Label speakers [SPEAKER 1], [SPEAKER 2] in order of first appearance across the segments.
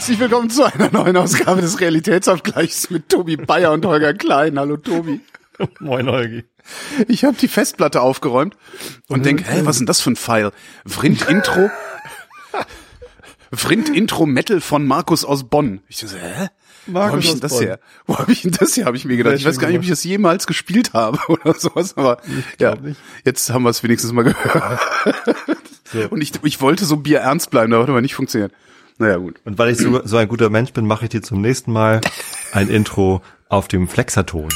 [SPEAKER 1] Herzlich willkommen zu einer neuen Ausgabe des Realitätsabgleichs mit Tobi Bayer und Holger Klein. Hallo Tobi.
[SPEAKER 2] Moin Holgi.
[SPEAKER 1] Ich habe die Festplatte aufgeräumt und denk, hä, was ist denn das für ein File? Vrind Intro. Vrind Intro Metal von Markus aus Bonn. Ich so, hä? Wo habe ich denn das her? Wo habe ich denn das her? Habe ich mir gedacht. Ich weiß gar nicht, ob ich das jemals gespielt habe oder sowas, aber ja,
[SPEAKER 2] nicht.
[SPEAKER 1] jetzt haben wir es wenigstens mal gehört. Und ich, ich wollte so Bier ernst bleiben, da hat aber nicht funktioniert. Naja, gut.
[SPEAKER 2] Und weil ich so, so ein guter Mensch bin, mache ich dir zum nächsten Mal ein Intro auf dem Flexaton.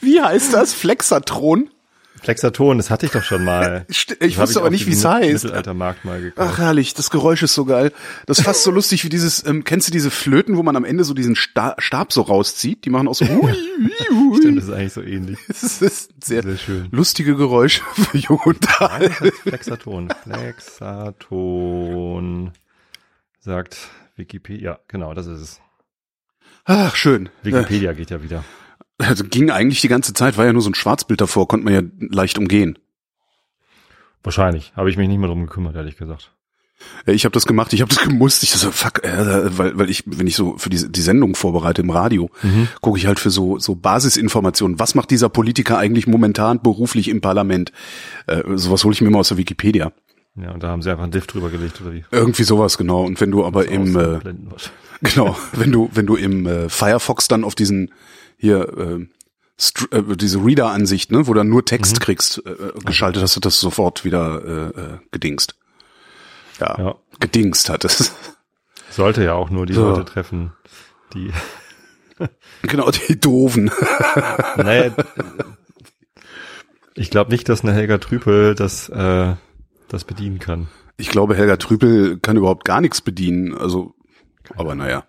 [SPEAKER 1] Wie heißt das? Flexatron?
[SPEAKER 2] Flexaton, das hatte ich doch schon mal.
[SPEAKER 1] Ich
[SPEAKER 2] Das
[SPEAKER 1] wusste aber nicht,
[SPEAKER 2] diesem
[SPEAKER 1] wie's heißt.
[SPEAKER 2] Mittelaltermarkt mal
[SPEAKER 1] Ach
[SPEAKER 2] gekauft.
[SPEAKER 1] herrlich, das Geräusch ist so geil. Das ist fast so lustig wie dieses, ähm, kennst du diese Flöten, wo man am Ende so diesen Sta Stab so rauszieht? Die machen auch so hui, hui.
[SPEAKER 2] Stimmt, das ist eigentlich so ähnlich.
[SPEAKER 1] Das ist sehr,
[SPEAKER 2] Sehr schön.
[SPEAKER 1] lustige Geräusche für Jung und Alt.
[SPEAKER 2] Flexaton. Flexaton sagt Wikipedia. Genau, das ist es.
[SPEAKER 1] Ach, schön. Äh,
[SPEAKER 2] Wikipedia geht ja wieder.
[SPEAKER 1] Also ging eigentlich die ganze Zeit, war ja nur so ein Schwarzbild davor, konnte man ja leicht umgehen.
[SPEAKER 2] Wahrscheinlich. Habe ich mich nicht mehr drum gekümmert, ehrlich gesagt.
[SPEAKER 1] Ja, Ich habe das gemacht, ich habe das gemusst. Ich so, fuck, äh, weil, weil ich, wenn ich so für die, die Sendung vorbereite im Radio,
[SPEAKER 2] Mhm.
[SPEAKER 1] gucke ich halt für so, so Basisinformationen. Was macht dieser Politiker eigentlich momentan beruflich im Parlament? Äh, sowas hole ich mir immer aus der Wikipedia.
[SPEAKER 2] Ja, und da haben sie einfach einen Diff drüber gelegt, oder wie?
[SPEAKER 1] Irgendwie sowas, genau. Und wenn du aber im, äh, genau, wenn du, wenn du im äh, Firefox dann auf diesen hier äh, Str äh, diese Reader-Ansicht, ne, wo du dann nur Text kriegst, äh, äh, geschaltet hast du das sofort wieder äh, äh, gedingst. Ja,
[SPEAKER 2] Ja.
[SPEAKER 1] gedingst hat es.
[SPEAKER 2] Sollte ja auch nur die
[SPEAKER 1] So.
[SPEAKER 2] Leute treffen, die,
[SPEAKER 1] genau, die doofen.
[SPEAKER 2] naja, ich glaube nicht, dass eine Helga Trüpel das, äh, das bedienen kann.
[SPEAKER 1] Ich glaube, Helga Trüpel kann überhaupt gar nichts bedienen. Also, aber naja.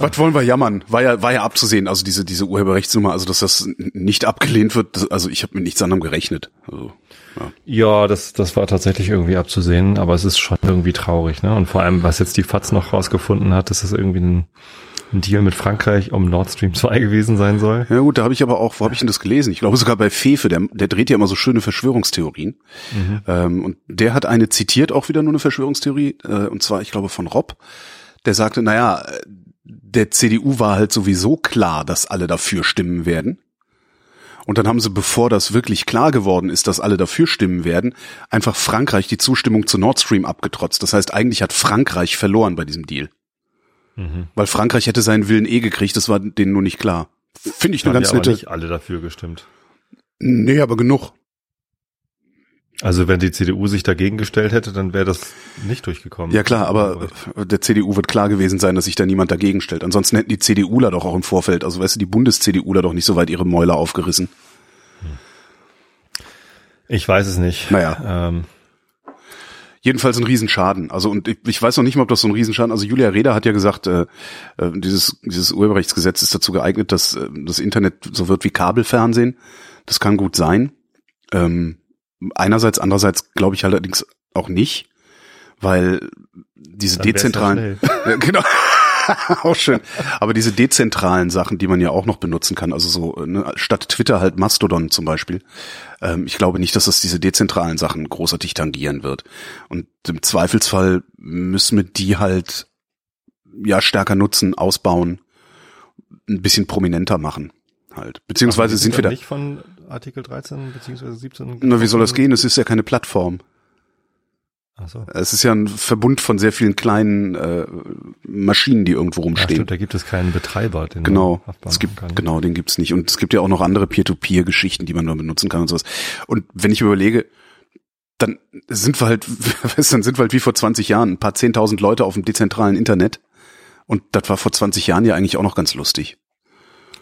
[SPEAKER 1] Was wollen wir jammern? War ja, war ja abzusehen. Also diese, diese Urheberrechtsnummer, also dass das nicht abgelehnt wird. Das, also ich habe mit nichts anderem gerechnet. Also, ja.
[SPEAKER 2] Ja, das, das war tatsächlich irgendwie abzusehen, aber es ist schon irgendwie traurig, ne? Und vor allem, was jetzt die FAZ noch rausgefunden hat, dass es irgendwie ein, ein Deal mit Frankreich um Nord Stream 2 gewesen sein soll.
[SPEAKER 1] ja gut, da habe ich aber auch, wo habe ich denn das gelesen? Ich glaube sogar bei Fefe, der, der dreht ja immer so schöne Verschwörungstheorien. Ähm, und der hat eine zitiert, auch wieder nur eine Verschwörungstheorie, äh, und zwar, ich glaube, von Rob. Der sagte, naja, äh, der CDU war halt sowieso klar, dass alle dafür stimmen werden. Und dann haben sie, bevor das wirklich klar geworden ist, dass alle dafür stimmen werden, einfach Frankreich die Zustimmung zu Nord Stream abgetrotzt. Das heißt, eigentlich hat Frankreich verloren bei diesem Deal. Weil Frankreich hätte seinen Willen eh gekriegt, das war denen nur nicht klar. Finde ich eine
[SPEAKER 2] Haben
[SPEAKER 1] ganz nette.
[SPEAKER 2] nicht alle dafür gestimmt.
[SPEAKER 1] Nee, aber genug.
[SPEAKER 2] Also wenn die CDU sich dagegen gestellt hätte, dann wäre das nicht durchgekommen.
[SPEAKER 1] Ja klar, aber der CDU wird klar gewesen sein, dass sich da niemand dagegen stellt. Ansonsten hätten die CDUler doch auch im Vorfeld, also weißt du, die Bundes-CDUler doch nicht so weit ihre Mäuler aufgerissen.
[SPEAKER 2] Ich weiß es nicht.
[SPEAKER 1] Naja.
[SPEAKER 2] Ähm,
[SPEAKER 1] Jedenfalls ein Riesenschaden. Also und ich, ich weiß noch nicht mal, ob das so ein Riesenschaden. Also Julia Reda hat ja gesagt, äh, äh, dieses dieses Urheberrechtsgesetz ist dazu geeignet, dass äh, das Internet so wird wie Kabelfernsehen. Das kann gut sein. Ähm, einerseits, andererseits glaube ich allerdings auch nicht, weil diese
[SPEAKER 2] Dann
[SPEAKER 1] dezentralen, genau. auch schön. Aber diese dezentralen Sachen, die man ja auch noch benutzen kann, also so ne, statt Twitter halt Mastodon zum Beispiel. Ähm, ich glaube nicht, dass das diese dezentralen Sachen großartig tangieren wird. Und im Zweifelsfall müssen wir die halt ja stärker nutzen, ausbauen, ein bisschen prominenter machen halt. Beziehungsweise sind wir da.
[SPEAKER 2] nicht von Artikel 13 beziehungsweise 17.
[SPEAKER 1] Na, wie soll das gehen? Es ist ja keine Plattform.
[SPEAKER 2] Ach so.
[SPEAKER 1] Es ist ja ein Verbund von sehr vielen kleinen äh, Maschinen, die irgendwo rumstehen.
[SPEAKER 2] stimmt, da gibt es keinen Betreiber, den
[SPEAKER 1] Genau,
[SPEAKER 2] man
[SPEAKER 1] es gibt
[SPEAKER 2] kann.
[SPEAKER 1] genau, den gibt's nicht und es gibt ja auch noch andere Peer-to-Peer-Geschichten, die man nur benutzen kann und sowas. Und wenn ich überlege, dann sind wir halt, dann sind wir halt wie vor 20 Jahren ein paar zehntausend Leute auf dem dezentralen Internet und das war vor 20 Jahren ja eigentlich auch noch ganz lustig.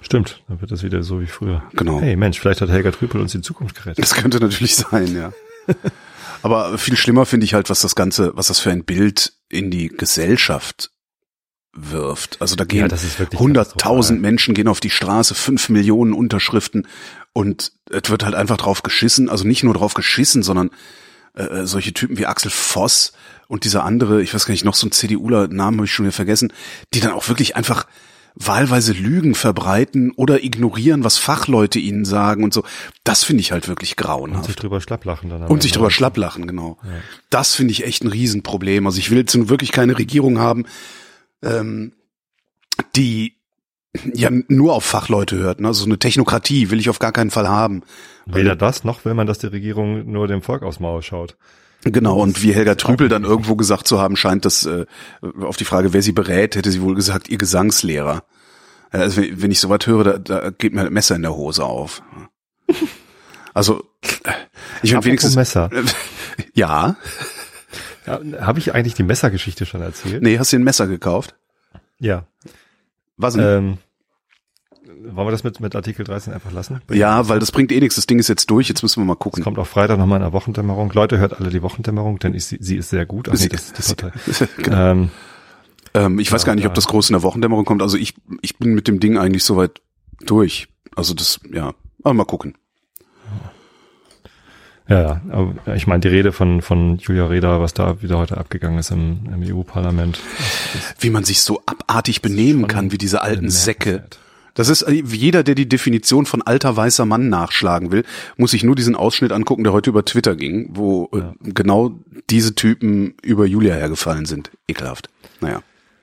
[SPEAKER 2] Stimmt, dann wird das wieder so wie früher.
[SPEAKER 1] Genau.
[SPEAKER 2] Hey Mensch, vielleicht hat Helga Trüpel uns die Zukunft gerettet.
[SPEAKER 1] Das könnte natürlich sein, ja. Aber viel schlimmer finde ich halt, was das Ganze, was das für ein Bild in die Gesellschaft wirft. Also da gehen
[SPEAKER 2] Ja,
[SPEAKER 1] hunderttausend
[SPEAKER 2] katastrophal.
[SPEAKER 1] Menschen gehen auf die Straße, fünf Millionen Unterschriften und es wird halt einfach drauf geschissen. Also nicht nur drauf geschissen, sondern äh, solche Typen wie Axel Voss und dieser andere, ich weiß gar nicht, noch so ein CDUler, Namen habe ich schon wieder vergessen, die dann auch wirklich einfach wahlweise Lügen verbreiten oder ignorieren, was Fachleute ihnen sagen und so. Das finde ich halt wirklich grauenhaft.
[SPEAKER 2] Und sich drüber schlapplachen dann.
[SPEAKER 1] Und sich drüber schlapplachen, genau. Ja. Das finde ich echt ein Riesenproblem. Also ich will jetzt nun wirklich keine Regierung haben, ähm, die ja nur auf Fachleute hört. Ne? Also so eine Technokratie will ich auf gar keinen Fall haben.
[SPEAKER 2] Weder das, noch will man, dass die Regierung nur dem Volk aus Maul schaut.
[SPEAKER 1] Genau, und wie Helga Trüpel dann irgendwo gesagt zu haben scheint, dass äh, auf die Frage, wer sie berät, hätte sie wohl gesagt, ihr Gesangslehrer. Also wenn ich sowas höre, da, da geht mir ein Messer in der Hose auf. Also ich
[SPEAKER 2] bin wenigstens Messer.
[SPEAKER 1] ja.
[SPEAKER 2] ja Habe ich eigentlich die Messergeschichte schon erzählt?
[SPEAKER 1] Nee, hast du ein Messer gekauft?
[SPEAKER 2] Ja.
[SPEAKER 1] Was denn? Ähm,
[SPEAKER 2] wollen wir das mit, mit Artikel 13 einfach lassen?
[SPEAKER 1] Ja, weil das bringt eh nichts. Das Ding ist jetzt durch. Jetzt müssen wir mal gucken.
[SPEAKER 2] Es kommt auch Freitag nochmal in der Wochendämmerung. Leute, hört alle die Wochendämmerung, denn ich, sie ist sehr gut. Ach nee, das, das
[SPEAKER 1] genau. ähm, ähm, ich ja, weiß gar nicht, ob das groß in der Wochendämmerung kommt. Also ich, ich bin mit dem Ding eigentlich soweit durch. Also das, ja, aber mal gucken.
[SPEAKER 2] Ja, aber ich meine, die Rede von, von Julia Reda, was da wieder heute abgegangen ist im, im EU-Parlament.
[SPEAKER 1] Wie man sich so abartig benehmen kann, wie diese alten Säcke. Das ist äh, jeder, der die Definition von alter weißer Mann nachschlagen will, muss sich nur diesen Ausschnitt angucken, der heute über Twitter ging, wo äh, ja. genau diese Typen über Julia hergefallen sind. Ekelhaft. Naja.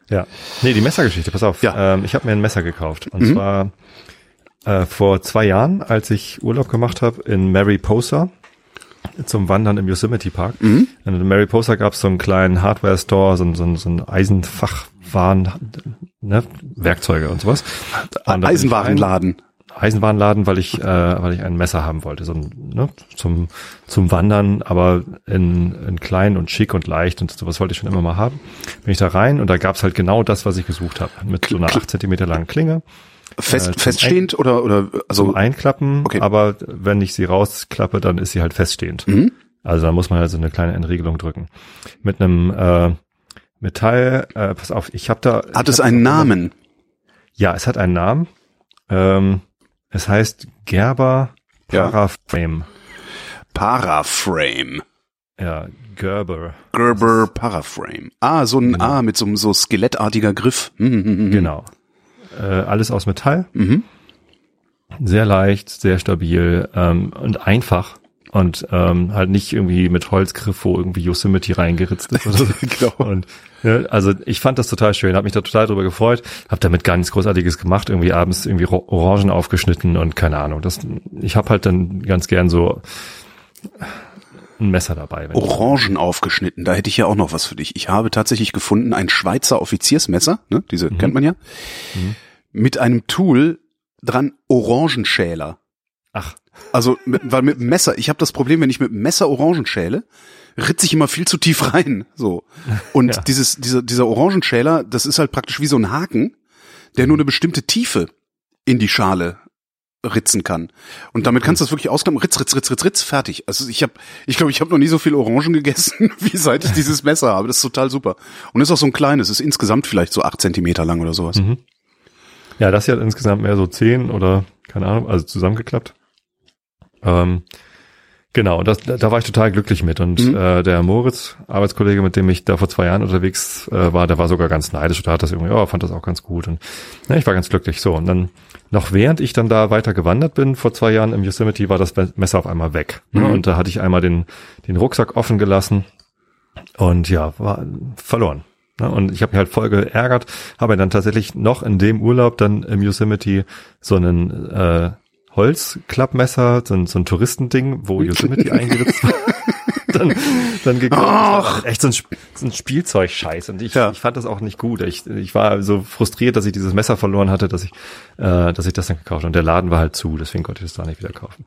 [SPEAKER 2] Ja. Nee, die Messergeschichte, pass auf. Ja. Ähm, ich habe mir ein Messer gekauft. Und mhm. zwar äh, vor zwei Jahren, als ich Urlaub gemacht habe in Mariposa zum Wandern im Yosemite Park. Mhm. In Mariposa gab es so einen kleinen Hardware-Store, so, so, so ein Eisenfachwaren, ne, Werkzeuge und sowas.
[SPEAKER 1] Und Eisenwarenladen.
[SPEAKER 2] Eisenwarenladen, weil ich, äh, weil ich ein Messer haben wollte, so ne, zum zum Wandern, aber in, in klein und schick und leicht und sowas wollte ich schon immer mal haben. Bin ich da rein und da gab's halt genau das, was ich gesucht habe, mit so einer acht Zentimeter langen Klinge.
[SPEAKER 1] Fest, äh, feststehend Ein oder oder
[SPEAKER 2] also zum Einklappen, okay. aber wenn ich sie rausklappe, dann ist sie halt feststehend. Mhm. Also da muss man halt so eine kleine Entriegelung drücken. Mit einem äh, Metall, äh, pass auf, ich habe da.
[SPEAKER 1] Hat es einen Namen?
[SPEAKER 2] Ja, es hat einen Namen. Ähm, es heißt Gerber Paraframe. Ja.
[SPEAKER 1] Paraframe.
[SPEAKER 2] Ja, Gerber.
[SPEAKER 1] Gerber Paraframe. Ah, so ein genau. A mit so einem so skelettartiger Griff.
[SPEAKER 2] Genau. Äh, alles aus Metall. Mhm. Sehr leicht, sehr stabil ähm, und einfach und ähm, halt nicht irgendwie mit Holzgriff, wo irgendwie Yosemite reingeritzt ist oder so. genau. Und also ich fand das total schön, habe mich da total drüber gefreut, habe damit gar nichts Großartiges gemacht, irgendwie abends irgendwie Orangen aufgeschnitten und keine Ahnung. Das, ich habe halt dann ganz gern so ein Messer dabei.
[SPEAKER 1] Orangen aufgeschnitten, da hätte ich ja auch noch was für dich. Ich habe tatsächlich gefunden ein Schweizer Offiziersmesser, ne, diese mhm. kennt man ja, mhm. mit einem Tool dran Orangenschäler.
[SPEAKER 2] Ach.
[SPEAKER 1] Also, mit, weil mit dem Messer, ich habe das Problem, wenn ich mit Messer Orangen schäle, ritze ich immer viel zu tief rein. So. Und ja. dieses, dieser, dieser Orangenschäler, das ist halt praktisch wie so ein Haken, der nur eine bestimmte Tiefe in die Schale ritzen kann. Und damit kannst du das wirklich ausklappen, ritz, ritz, ritz, ritz, ritz, fertig. Also ich habe, ich glaube, ich habe noch nie so viel Orangen gegessen, wie seit ich dieses Messer habe. Das ist total super. Und ist auch so ein kleines, ist insgesamt vielleicht so acht Zentimeter lang oder sowas. Mhm.
[SPEAKER 2] Ja, das hier hat insgesamt mehr so zehn oder keine Ahnung, also zusammengeklappt. Ähm, genau, das, da war ich total glücklich mit. Und mhm. äh, der Moritz, Arbeitskollege, mit dem ich da vor zwei Jahren unterwegs äh, war, der war sogar ganz neidisch und hat das irgendwie, oh, fand das auch ganz gut. Und ja, ich war ganz glücklich. So, und dann noch während ich dann da weiter gewandert bin, vor zwei Jahren im Yosemite, war das Messer auf einmal weg. Ne? Mhm. Und da hatte ich einmal den, den Rucksack offen gelassen und ja, war verloren. Ne? Und ich habe mich halt voll geärgert, habe dann tatsächlich noch in dem Urlaub dann im Yosemite so einen äh, Holzklappmesser, so ein, so ein Touristending, wo Yosemite eingeritzt war. dann, dann gekauft. Echt so ein, so ein Spielzeug-Scheiß. Und ich, ja. ich fand das auch nicht gut. Ich, ich war so frustriert, dass ich dieses Messer verloren hatte, dass ich, äh, dass ich das dann gekauft habe. Und der Laden war halt zu, deswegen konnte ich das da nicht wieder kaufen.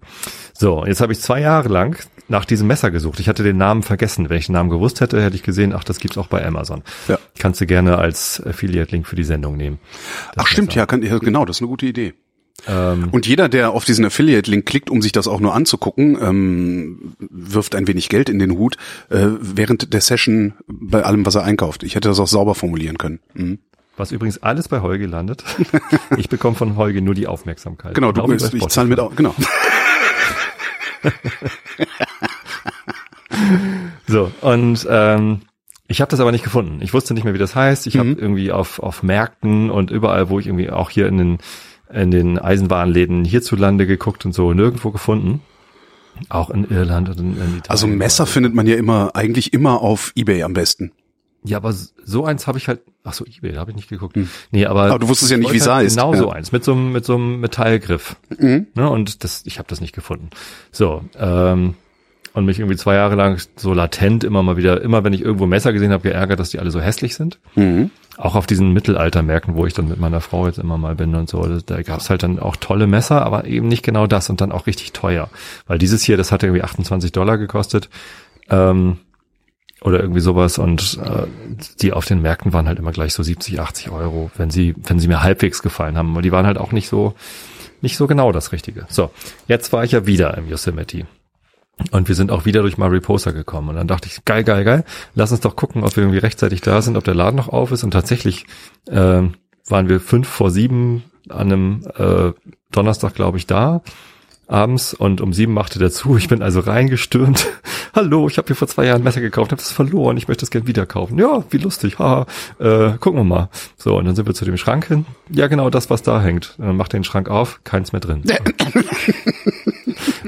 [SPEAKER 2] So, jetzt habe ich zwei Jahre lang nach diesem Messer gesucht. Ich hatte den Namen vergessen. Wenn ich den Namen gewusst hätte, hätte ich gesehen, ach, das gibt's auch bei Amazon. Ja. Kannst du gerne als Affiliate-Link für die Sendung nehmen.
[SPEAKER 1] Ach, stimmt, ja, kann, ja, genau, das ist eine gute Idee. Ähm, und jeder, der auf diesen Affiliate-Link klickt, um sich das auch nur anzugucken, ähm, wirft ein wenig Geld in den Hut äh, während der Session bei allem, was er einkauft. Ich hätte das auch sauber formulieren können. Mhm.
[SPEAKER 2] Was übrigens alles bei Holge landet. ich bekomme von Holge nur die Aufmerksamkeit.
[SPEAKER 1] Genau, du bist, ich zahle mit, genau.
[SPEAKER 2] so, und ähm, Ich habe das aber nicht gefunden. Ich wusste nicht mehr, wie das heißt. Ich
[SPEAKER 1] Mhm.
[SPEAKER 2] habe irgendwie auf, auf Märkten und überall, wo ich irgendwie auch hier in den, in den Eisenwarenläden hierzulande geguckt und so, nirgendwo gefunden. Auch in Irland und in, in Italien.
[SPEAKER 1] Also Messer findet man ja immer, eigentlich immer auf Ebay am besten.
[SPEAKER 2] Ja, aber so eins habe ich halt, ach so, Ebay, da habe ich nicht geguckt. Nee, aber,
[SPEAKER 1] Hm. Aber du wusstest ja nicht,
[SPEAKER 2] ich
[SPEAKER 1] wie es
[SPEAKER 2] halt
[SPEAKER 1] heißt.
[SPEAKER 2] Genau
[SPEAKER 1] Ja.
[SPEAKER 2] so eins, mit so einem, mit so einem Metallgriff.
[SPEAKER 1] Mhm.
[SPEAKER 2] Ne, und das, ich habe das nicht gefunden. So, ähm, und mich irgendwie zwei Jahre lang so latent immer mal wieder, immer wenn ich irgendwo Messer gesehen habe, geärgert, dass die alle so hässlich sind.
[SPEAKER 1] Mhm.
[SPEAKER 2] Auch auf diesen Mittelaltermärkten, wo ich dann mit meiner Frau jetzt immer mal bin und so, da- gab's halt dann auch tolle Messer, aber eben nicht genau das und dann auch richtig teuer. Weil dieses hier, das hat irgendwie 28 Dollar gekostet. Ähm, oder irgendwie sowas und äh, die auf den Märkten waren halt immer gleich so 70, 80 Euro, wenn sie, wenn sie mir halbwegs gefallen haben. Aber die waren halt auch nicht so, nicht so genau das Richtige. So, jetzt war ich ja wieder im Yosemite. Und wir sind auch wieder durch Mariposa gekommen. Und dann dachte ich, geil, geil, geil, lass uns doch gucken, ob wir irgendwie rechtzeitig da sind, ob der Laden noch auf ist. Und tatsächlich äh, waren wir fünf vor sieben an einem äh, Donnerstag, glaube ich, da abends und um sieben machte der zu. Ich bin also reingestürmt. Hallo, ich habe hier vor zwei Jahren ein Messer gekauft, habe es verloren, ich möchte es gern wieder kaufen. Ja, wie lustig, haha. Äh, gucken wir mal. So, und dann sind wir zu dem Schrank hin. Ja, genau das, was da hängt. Und dann macht den Schrank auf, keins mehr drin.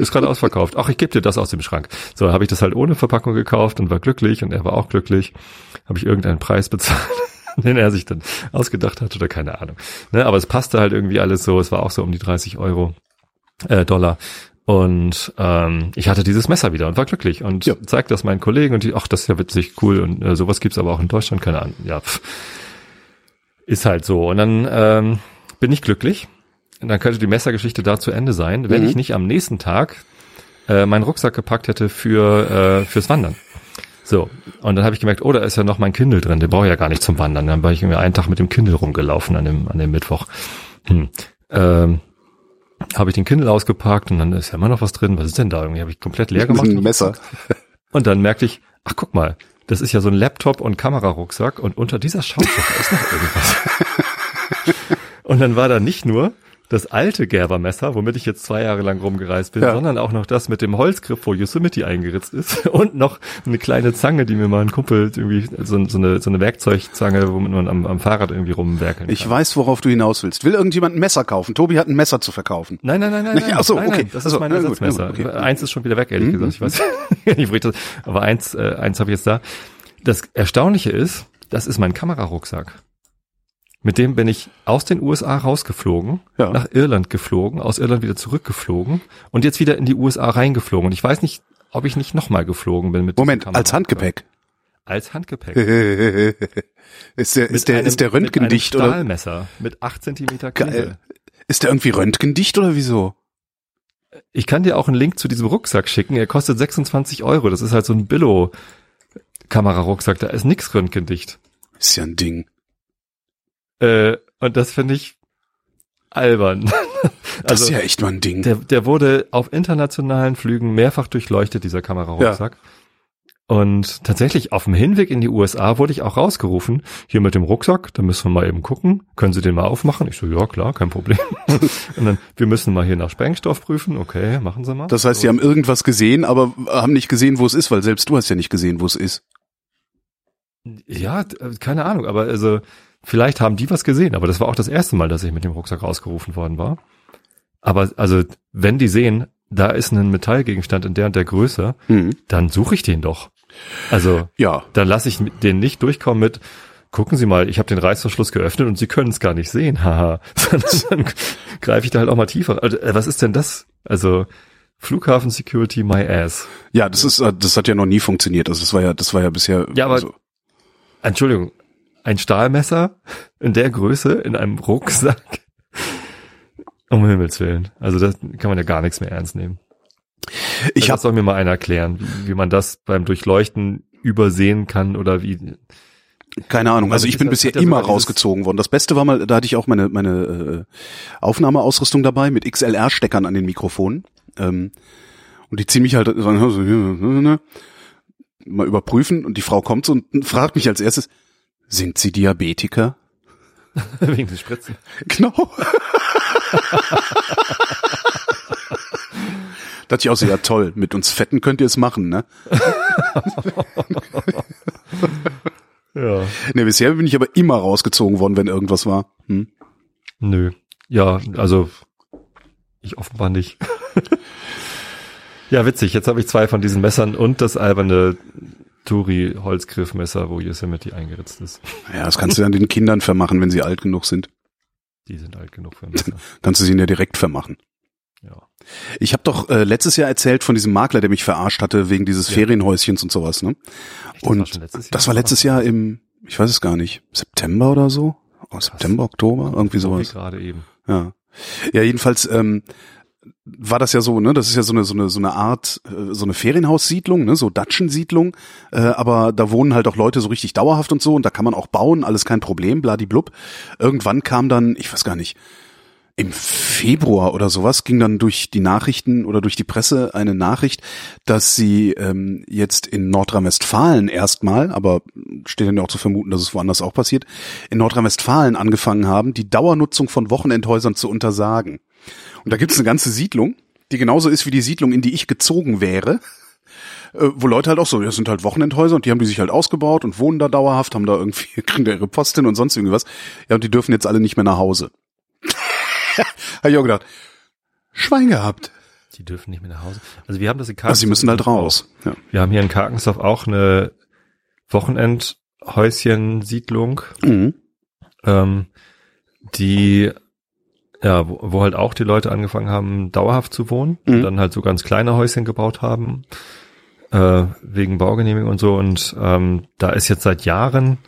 [SPEAKER 2] Ist gerade ausverkauft. Ach, ich gebe dir das aus dem Schrank. So, habe ich das halt ohne Verpackung gekauft und war glücklich und er war auch glücklich. Habe ich irgendeinen Preis bezahlt, den er sich dann ausgedacht hat oder keine Ahnung. Ne, aber es passte halt irgendwie alles so. Es war auch so um die 30 Euro äh, Dollar. Und ähm, ich hatte dieses Messer wieder und war glücklich und
[SPEAKER 1] Ja.
[SPEAKER 2] zeigt das meinen Kollegen und die, ach, das ist ja witzig, cool und äh, sowas gibt's aber auch in Deutschland, keine Ahnung. Ja, pff. ist halt so. Und dann ähm, bin ich glücklich. Und dann könnte die Messergeschichte da zu Ende sein, wenn
[SPEAKER 1] Mhm.
[SPEAKER 2] ich nicht am nächsten Tag äh, meinen Rucksack gepackt hätte für äh, fürs Wandern. So, und dann habe ich gemerkt, oh, da ist ja noch mein Kindle drin, den brauche ich ja gar nicht zum Wandern. Dann war ich irgendwie einen Tag mit dem Kindle rumgelaufen an dem, an dem Mittwoch. Hm. Ähm, habe ich den Kindle ausgepackt und dann ist ja immer noch was drin. Was ist denn da? Irgendwie habe ich komplett leer gemacht.
[SPEAKER 1] Ein Messer.
[SPEAKER 2] Und dann merkte ich, ach guck mal, das ist ja so ein Laptop- und Kamerarucksack und unter dieser Schaumstoff ist noch irgendwas. und dann war da nicht nur das alte Gerbermesser, womit ich jetzt zwei Jahre lang rumgereist bin,
[SPEAKER 1] Ja.
[SPEAKER 2] sondern auch noch das mit dem Holzgriff, wo Yosemite eingeritzt ist und noch eine kleine Zange, die mir mal ein Kumpel irgendwie, so, so, eine, so eine Werkzeugzange, womit man am, am Fahrrad irgendwie rumwerkeln kann.
[SPEAKER 1] Ich weiß, worauf du hinaus willst. Will irgendjemand ein Messer kaufen? Tobi hat ein Messer zu verkaufen.
[SPEAKER 2] Nein, nein, nein, nein. Nein.
[SPEAKER 1] Ach so,
[SPEAKER 2] nein,
[SPEAKER 1] okay.
[SPEAKER 2] Nein, das ist mein
[SPEAKER 1] na gut,
[SPEAKER 2] Ersatzmesser.
[SPEAKER 1] okay.
[SPEAKER 2] Eins ist schon wieder weg, ehrlich
[SPEAKER 1] Mhm,
[SPEAKER 2] gesagt. Ich weiß nicht, wo ich das, aber eins, äh, eins habe ich jetzt da. Das Erstaunliche ist, das ist mein Kamerarucksack. Mit dem bin ich aus den USA rausgeflogen,
[SPEAKER 1] Ja.
[SPEAKER 2] nach Irland geflogen, aus Irland wieder zurückgeflogen und jetzt wieder in die USA reingeflogen. Und ich weiß nicht, ob ich nicht nochmal geflogen bin mit
[SPEAKER 1] Moment, als. Handgepäck.
[SPEAKER 2] Als Handgepäck.
[SPEAKER 1] ist der,
[SPEAKER 2] Mit
[SPEAKER 1] ist der,
[SPEAKER 2] einem-
[SPEAKER 1] ist der röntgendicht
[SPEAKER 2] mit einem
[SPEAKER 1] oder?
[SPEAKER 2] Stahlmesser mit acht Zentimeter
[SPEAKER 1] Geil.
[SPEAKER 2] Klinge.
[SPEAKER 1] Ist der irgendwie röntgendicht oder wieso?
[SPEAKER 2] Ich kann dir auch einen Link zu diesem Rucksack schicken. Er kostet 26 Euro. Das ist halt so ein Billo-Kamerarucksack. Da ist nix röntgendicht.
[SPEAKER 1] Ist ja ein Ding.
[SPEAKER 2] Äh, und das finde ich albern.
[SPEAKER 1] Das
[SPEAKER 2] also
[SPEAKER 1] ist ja echt mal ein Ding.
[SPEAKER 2] der, der wurde auf internationalen Flügen mehrfach durchleuchtet, dieser Kamerarucksack. Und tatsächlich auf dem Hinweg in die USA wurde ich auch rausgerufen, hier mit dem Rucksack, da müssen wir mal eben gucken, können Sie den mal aufmachen? Ich so, ja klar, kein Problem. und dann, wir müssen mal hier nach Sprengstoff prüfen, okay, machen Sie mal.
[SPEAKER 1] Das heißt, sie haben irgendwas gesehen, aber haben nicht gesehen, wo es ist, weil selbst du hast ja nicht gesehen, wo es ist.
[SPEAKER 2] Ja, äh, keine Ahnung, aber also vielleicht haben die was gesehen, aber das war auch das erste Mal, dass ich mit dem Rucksack rausgerufen worden war. Aber also, wenn die sehen, da ist ein Metallgegenstand in der und der Größe,
[SPEAKER 1] Hm.
[SPEAKER 2] dann suche ich den doch. Also,
[SPEAKER 1] Ja.
[SPEAKER 2] dann lasse ich den nicht durchkommen mit, gucken Sie mal, ich habe den Reißverschluss geöffnet und Sie können es gar nicht sehen, haha. Dann greife ich da halt auch mal tiefer. Also, äh, was ist denn das? Also, Flughafen Security my ass.
[SPEAKER 1] Ja, das ist, äh, das hat ja noch nie funktioniert. Also das war ja, das war ja bisher.
[SPEAKER 2] Ja, aber-
[SPEAKER 1] also,
[SPEAKER 2] Entschuldigung, ein Stahlmesser in der Größe in einem Rucksack. Um Himmels Willen. Also das kann man ja gar nichts mehr ernst nehmen.
[SPEAKER 1] ich
[SPEAKER 2] das
[SPEAKER 1] habe
[SPEAKER 2] soll mir mal einer erklären, wie, wie man das beim Durchleuchten übersehen kann oder wie.
[SPEAKER 1] keine Ahnung. Also
[SPEAKER 2] Also
[SPEAKER 1] ich bin bisher immer rausgezogen worden. Das Beste war mal, da hatte ich auch meine meine äh, Aufnahmeausrüstung dabei mit XLR-Steckern an den Mikrofonen. Ähm, und die ziehen mich halt so, ne, mal überprüfen und die Frau kommt so und fragt mich als erstes, sind Sie Diabetiker?
[SPEAKER 2] wegen des Spritzen.
[SPEAKER 1] Genau. Da dachte ich auch so, ja toll, mit uns Fetten könnt ihr es machen, ne? Ne, bisher bin ich aber immer rausgezogen worden, wenn irgendwas war. Hm?
[SPEAKER 2] Nö. Ja, also ich offenbar nicht. ja, witzig. Jetzt habe ich zwei von diesen Messern und das alberne Turi Holzgriffmesser, wo Yosemite eingeritzt ist.
[SPEAKER 1] Ja, das kannst du dann den Kindern vermachen, wenn sie alt genug sind.
[SPEAKER 2] Die sind alt genug für Messer.
[SPEAKER 1] Kannst du sie ihnen ja direkt vermachen.
[SPEAKER 2] Ja.
[SPEAKER 1] Ich habe doch äh, letztes Jahr erzählt von diesem Makler, der mich verarscht hatte wegen dieses
[SPEAKER 2] Ja.
[SPEAKER 1] Ferienhäuschens und sowas, ne?
[SPEAKER 2] Echt, das war
[SPEAKER 1] und
[SPEAKER 2] Jahr?
[SPEAKER 1] das war letztes Jahr im, ich weiß es gar nicht, September oder so? Oh, September, Oktober, irgendwie
[SPEAKER 2] So wie
[SPEAKER 1] sowas.
[SPEAKER 2] gerade eben.
[SPEAKER 1] Ja. Ja, jedenfalls ähm, war das ja so, ne? Das ist ja so eine so eine so eine Art äh, so eine Ferienhaussiedlung, ne? So Datschensiedlung, äh, aber da wohnen halt auch Leute so richtig dauerhaft und so und da kann man auch bauen, alles kein Problem, bladiblub. Irgendwann kam dann, ich weiß gar nicht, im Februar oder sowas ging dann durch die Nachrichten oder durch die Presse eine Nachricht, dass sie ähm, jetzt in Nordrhein-Westfalen erstmal, aber steht dann ja auch zu vermuten, dass es woanders auch passiert, in Nordrhein-Westfalen angefangen haben, die Dauernutzung von Wochenendhäusern zu untersagen. Und da gibt es eine ganze Siedlung, die genauso ist wie die Siedlung, in die ich gezogen wäre, äh, wo Leute halt auch so, das sind halt Wochenendhäuser und die haben die sich halt ausgebaut und wohnen da dauerhaft, haben da irgendwie, kriegen da ihre Post hin und sonst irgendwas. Ja, und die dürfen jetzt alle nicht mehr nach Hause. Habe ich auch gedacht, Schwein gehabt.
[SPEAKER 2] Die dürfen nicht mehr nach Hause. Also wir haben das in
[SPEAKER 1] Also
[SPEAKER 2] Karkensdorf.
[SPEAKER 1] sie müssen halt raus. Ja.
[SPEAKER 2] Wir haben hier in Karkensdorf auch eine Wochenendhäuschen-Siedlung,
[SPEAKER 1] Mhm.
[SPEAKER 2] ähm, die ja, wo, wo halt auch die Leute angefangen haben, dauerhaft zu wohnen
[SPEAKER 1] Mhm.
[SPEAKER 2] und dann halt so ganz kleine Häuschen gebaut haben, äh, wegen Baugenehmigung und so. Und ähm, da ist jetzt seit Jahren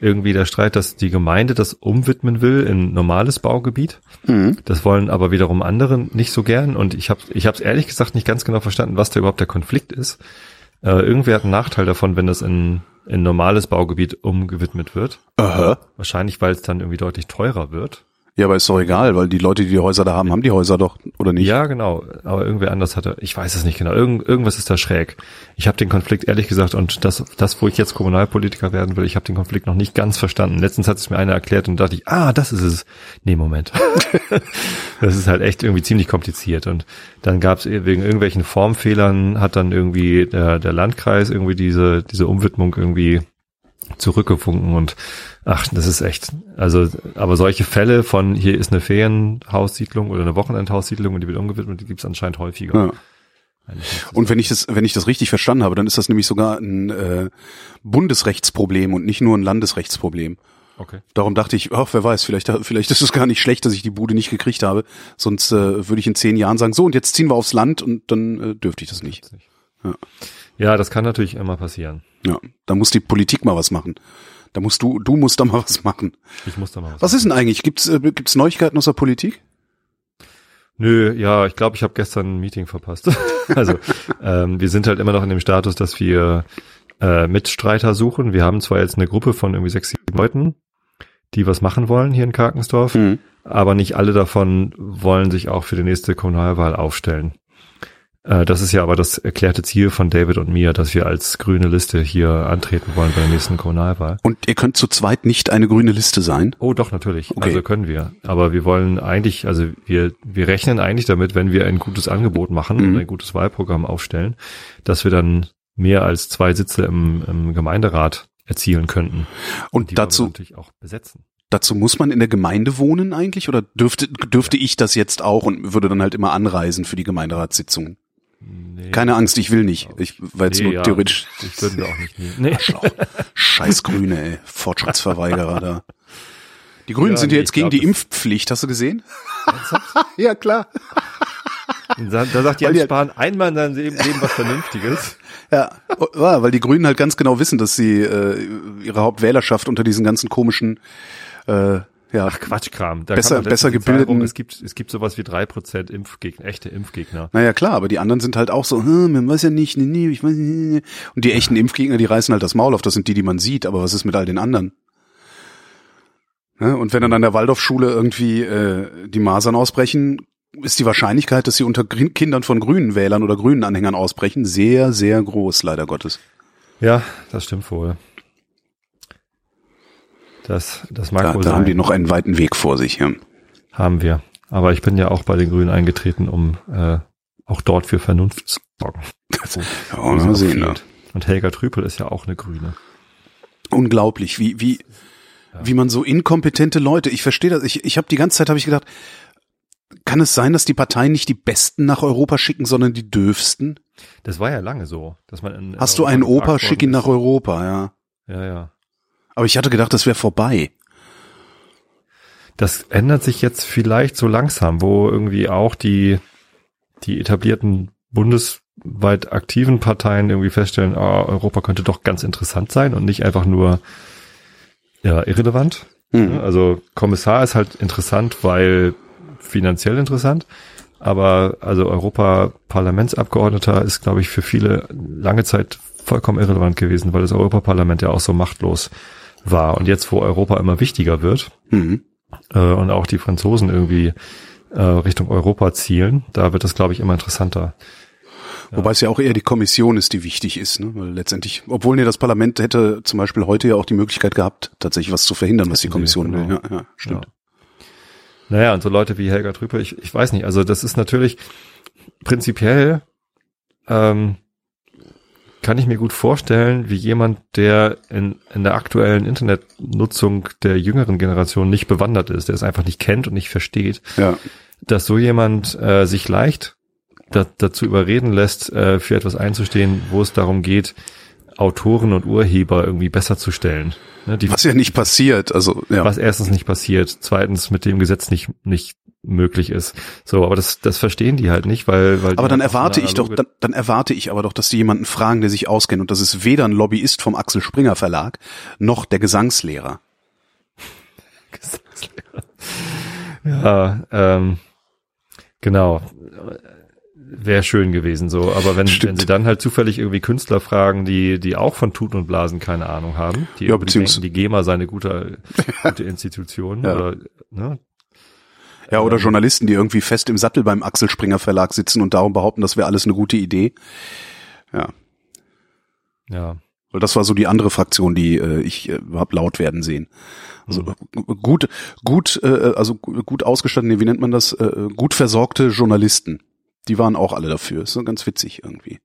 [SPEAKER 2] irgendwie der Streit, dass die Gemeinde das umwidmen will in normales Baugebiet.
[SPEAKER 1] Mhm.
[SPEAKER 2] Das wollen aber wiederum andere nicht so gern. Und ich habe ich es ehrlich gesagt nicht ganz genau verstanden, was da überhaupt der Konflikt ist. Äh, irgendwer hat einen Nachteil davon, wenn das in, in normales Baugebiet umgewidmet wird.
[SPEAKER 1] Aha.
[SPEAKER 2] Wahrscheinlich, weil es dann irgendwie deutlich teurer wird.
[SPEAKER 1] Ja, aber ist doch egal, weil die Leute, die die Häuser da haben, haben die Häuser doch, oder nicht?
[SPEAKER 2] Ja, genau. Aber irgendwer anders hatte, ich weiß es nicht genau. Irgend, irgendwas ist da schräg. Ich habe den Konflikt ehrlich gesagt und das, das, wo ich jetzt Kommunalpolitiker werden will, ich habe den Konflikt noch nicht ganz verstanden. Letztens hat es mir einer erklärt und dachte ich, ah, das ist es. Nee, Moment. das ist halt echt irgendwie ziemlich kompliziert. Und dann gab es wegen irgendwelchen Formfehlern hat dann irgendwie der, der Landkreis irgendwie diese, diese Umwidmung irgendwie zurückgefunken und ach, das ist echt, also, aber solche Fälle von hier ist eine Ferienhaussiedlung oder eine Wochenendhaussiedlung und die wird umgewidmet, die gibt es anscheinend häufiger.
[SPEAKER 1] Ja. Und wenn ich das, wenn ich das richtig verstanden habe, dann ist das nämlich sogar ein äh, Bundesrechtsproblem und nicht nur ein Landesrechtsproblem.
[SPEAKER 2] Okay.
[SPEAKER 1] Darum dachte ich, ach, wer weiß, vielleicht, vielleicht ist es gar nicht schlecht, dass ich die Bude nicht gekriegt habe. Sonst äh, würde ich in zehn Jahren sagen, so und jetzt ziehen wir aufs Land und dann äh, dürfte ich das nicht. Ja.
[SPEAKER 2] Ja, das kann natürlich immer passieren.
[SPEAKER 1] Ja, da muss die Politik mal was machen. Da musst du, du musst da mal was machen.
[SPEAKER 2] Ich muss da mal was.
[SPEAKER 1] Was ist denn eigentlich? Gibt's äh, gibt's Neuigkeiten aus der Politik?
[SPEAKER 2] Nö, ja, ich glaube, ich habe gestern ein Meeting verpasst. also ähm, wir sind halt immer noch in dem Status, dass wir äh, Mitstreiter suchen. Wir haben zwar jetzt eine Gruppe von irgendwie sechs, sieben Leuten, die was machen wollen hier in Karkensdorf,
[SPEAKER 1] Mhm.
[SPEAKER 2] aber nicht alle davon wollen sich auch für die nächste Kommunalwahl aufstellen. Äh, das ist ja aber das erklärte Ziel von David und mir, dass wir als grüne Liste hier antreten wollen bei der nächsten Kommunalwahl.
[SPEAKER 1] Und ihr könnt zu zweit nicht eine grüne Liste sein?
[SPEAKER 2] Oh, doch, natürlich.
[SPEAKER 1] Okay.
[SPEAKER 2] Also können wir. Aber wir wollen eigentlich, also wir, wir rechnen eigentlich damit, wenn wir ein gutes Angebot machen
[SPEAKER 1] Mhm.
[SPEAKER 2] und ein gutes Wahlprogramm aufstellen, dass wir dann mehr als zwei Sitze im, im Gemeinderat erzielen könnten.
[SPEAKER 1] Und
[SPEAKER 2] wir
[SPEAKER 1] dazu,
[SPEAKER 2] natürlich auch besetzen.
[SPEAKER 1] dazu muss man in der Gemeinde wohnen eigentlich? Oder dürfte, dürfte ich das jetzt auch und würde dann halt immer anreisen für die Gemeinderatssitzungen?
[SPEAKER 2] Nee,
[SPEAKER 1] Keine Angst, ich will nicht. Ich war jetzt
[SPEAKER 2] nee,
[SPEAKER 1] nur
[SPEAKER 2] ja,
[SPEAKER 1] theoretisch.
[SPEAKER 2] Ich würden wir auch nicht. Nee.
[SPEAKER 1] Arschloch. Scheiß Grüne, ey. Fortschrittsverweigerer da. Die Grünen
[SPEAKER 2] Ja,
[SPEAKER 1] sind
[SPEAKER 2] nee,
[SPEAKER 1] ja jetzt
[SPEAKER 2] ich
[SPEAKER 1] gegen
[SPEAKER 2] glaub,
[SPEAKER 1] die Impfpflicht, hast du gesehen? ja, klar.
[SPEAKER 2] Da, da sagt
[SPEAKER 1] Weil
[SPEAKER 2] Jens
[SPEAKER 1] die-
[SPEAKER 2] Spahn einmal in seinem Leben was Vernünftiges.
[SPEAKER 1] Ja, ja, weil die Grünen halt ganz genau wissen, dass sie äh, ihre Hauptwählerschaft unter diesen ganzen komischen äh, ja,
[SPEAKER 2] Ach Quatschkram. Da
[SPEAKER 1] Besser- besser gebildeten-
[SPEAKER 2] Es gibt, es gibt sowas wie drei Prozent Impfgegner, echte Impfgegner.
[SPEAKER 1] Naja, klar, aber die anderen sind halt auch so, hm, man weiß ja nicht, nee, nee, ich weiß nicht. Und die echten Impfgegner, die reißen halt das Maul auf, das sind die, die man sieht, aber was ist mit all den anderen? Ne? Und wenn dann an der Waldorfschule irgendwie äh, die Masern ausbrechen, ist die Wahrscheinlichkeit, dass sie unter Kindern von grünen Wählern oder grünen Anhängern ausbrechen, sehr, sehr groß, leider Gottes.
[SPEAKER 2] Ja, das stimmt wohl. Das, das mag
[SPEAKER 1] Da,
[SPEAKER 2] wohl
[SPEAKER 1] da
[SPEAKER 2] sein.
[SPEAKER 1] haben die noch einen weiten Weg vor sich. Ja.
[SPEAKER 2] Haben wir. Aber ich bin ja auch bei den Grünen eingetreten, um äh, auch dort für Vernunft zu sorgen.
[SPEAKER 1] Ja, mal sehen. Ne?
[SPEAKER 2] Und Helga Trüpel ist ja auch eine Grüne.
[SPEAKER 1] Unglaublich, wie, wie, ja. wie man so inkompetente Leute, ich verstehe das, ich, ich habe die ganze Zeit habe ich gedacht, kann es sein, dass die Parteien nicht die Besten nach Europa schicken, sondern die dürfsten?
[SPEAKER 2] Das war ja lange so, dass man in
[SPEAKER 1] Hast Europa du einen Opa, schick ihn nach Europa, ja.
[SPEAKER 2] Ja, ja.
[SPEAKER 1] Aber ich hatte gedacht, das wäre vorbei.
[SPEAKER 2] Das ändert sich jetzt vielleicht so langsam, wo irgendwie auch die, die etablierten bundesweit aktiven Parteien irgendwie feststellen, ah, Europa könnte doch ganz interessant sein und nicht einfach nur ja, irrelevant. Mhm. Also Kommissar ist halt interessant, weil finanziell interessant. Aber also Europaparlamentsabgeordneter ist, glaube ich, für viele lange Zeit vollkommen irrelevant gewesen, weil das Europaparlament ja auch so machtlos war. Und jetzt, wo Europa immer wichtiger wird mhm. äh, und auch die Franzosen irgendwie äh, Richtung Europa zielen, da wird das, glaube ich, immer interessanter.
[SPEAKER 1] Ja. Wobei es ja auch eher die Kommission ist, die wichtig ist, ne? Weil letztendlich, obwohl nee, das Parlament hätte zum Beispiel heute ja auch die Möglichkeit gehabt, tatsächlich was zu verhindern, was die Kommission genau. will. Ja, ja, stimmt. Ja.
[SPEAKER 2] Naja, und so Leute wie Helga Trüpe, ich, ich weiß nicht, also das ist natürlich prinzipiell ähm, kann ich mir gut vorstellen, wie jemand, der in, in der aktuellen Internetnutzung der jüngeren Generation nicht bewandert ist, der es einfach nicht kennt und nicht versteht,
[SPEAKER 1] ja.
[SPEAKER 2] dass so jemand äh, sich leicht da, dazu überreden lässt, äh, für etwas einzustehen, wo es darum geht, Autoren und Urheber irgendwie besser zu stellen.
[SPEAKER 1] Ne, was ja nicht passiert, also ja.
[SPEAKER 2] Was erstens nicht passiert, zweitens mit dem Gesetz nicht nicht möglich ist. So, aber das das verstehen die halt nicht, weil weil
[SPEAKER 1] Aber dann erwarte ich doch dann, dann erwarte ich aber doch, dass die jemanden fragen, der sich auskennt und das ist weder ein Lobbyist vom Axel Springer Verlag noch der Gesangslehrer.
[SPEAKER 2] Gesangslehrer. Ja, ähm, genau wäre schön gewesen so. Aber wenn, wenn sie dann halt zufällig irgendwie Künstler fragen, die, die auch von Tuten und Blasen keine Ahnung haben, die
[SPEAKER 1] ja, beziehungsweise
[SPEAKER 2] denken, die GEMA sei eine gute, gute Institution ja. oder, ne?
[SPEAKER 1] Ja, oder Journalisten, die irgendwie fest im Sattel beim Axel Springer Verlag sitzen und darum behaupten, das wäre alles eine gute Idee. Ja.
[SPEAKER 2] Ja.
[SPEAKER 1] Weil das war so die andere Fraktion, die äh, ich äh, hab laut werden sehen. Also mhm. gut, gut, äh, also gut ausgestattete, wie nennt man das? Äh, gut versorgte Journalisten. Die waren auch alle dafür. Ist so ganz witzig irgendwie.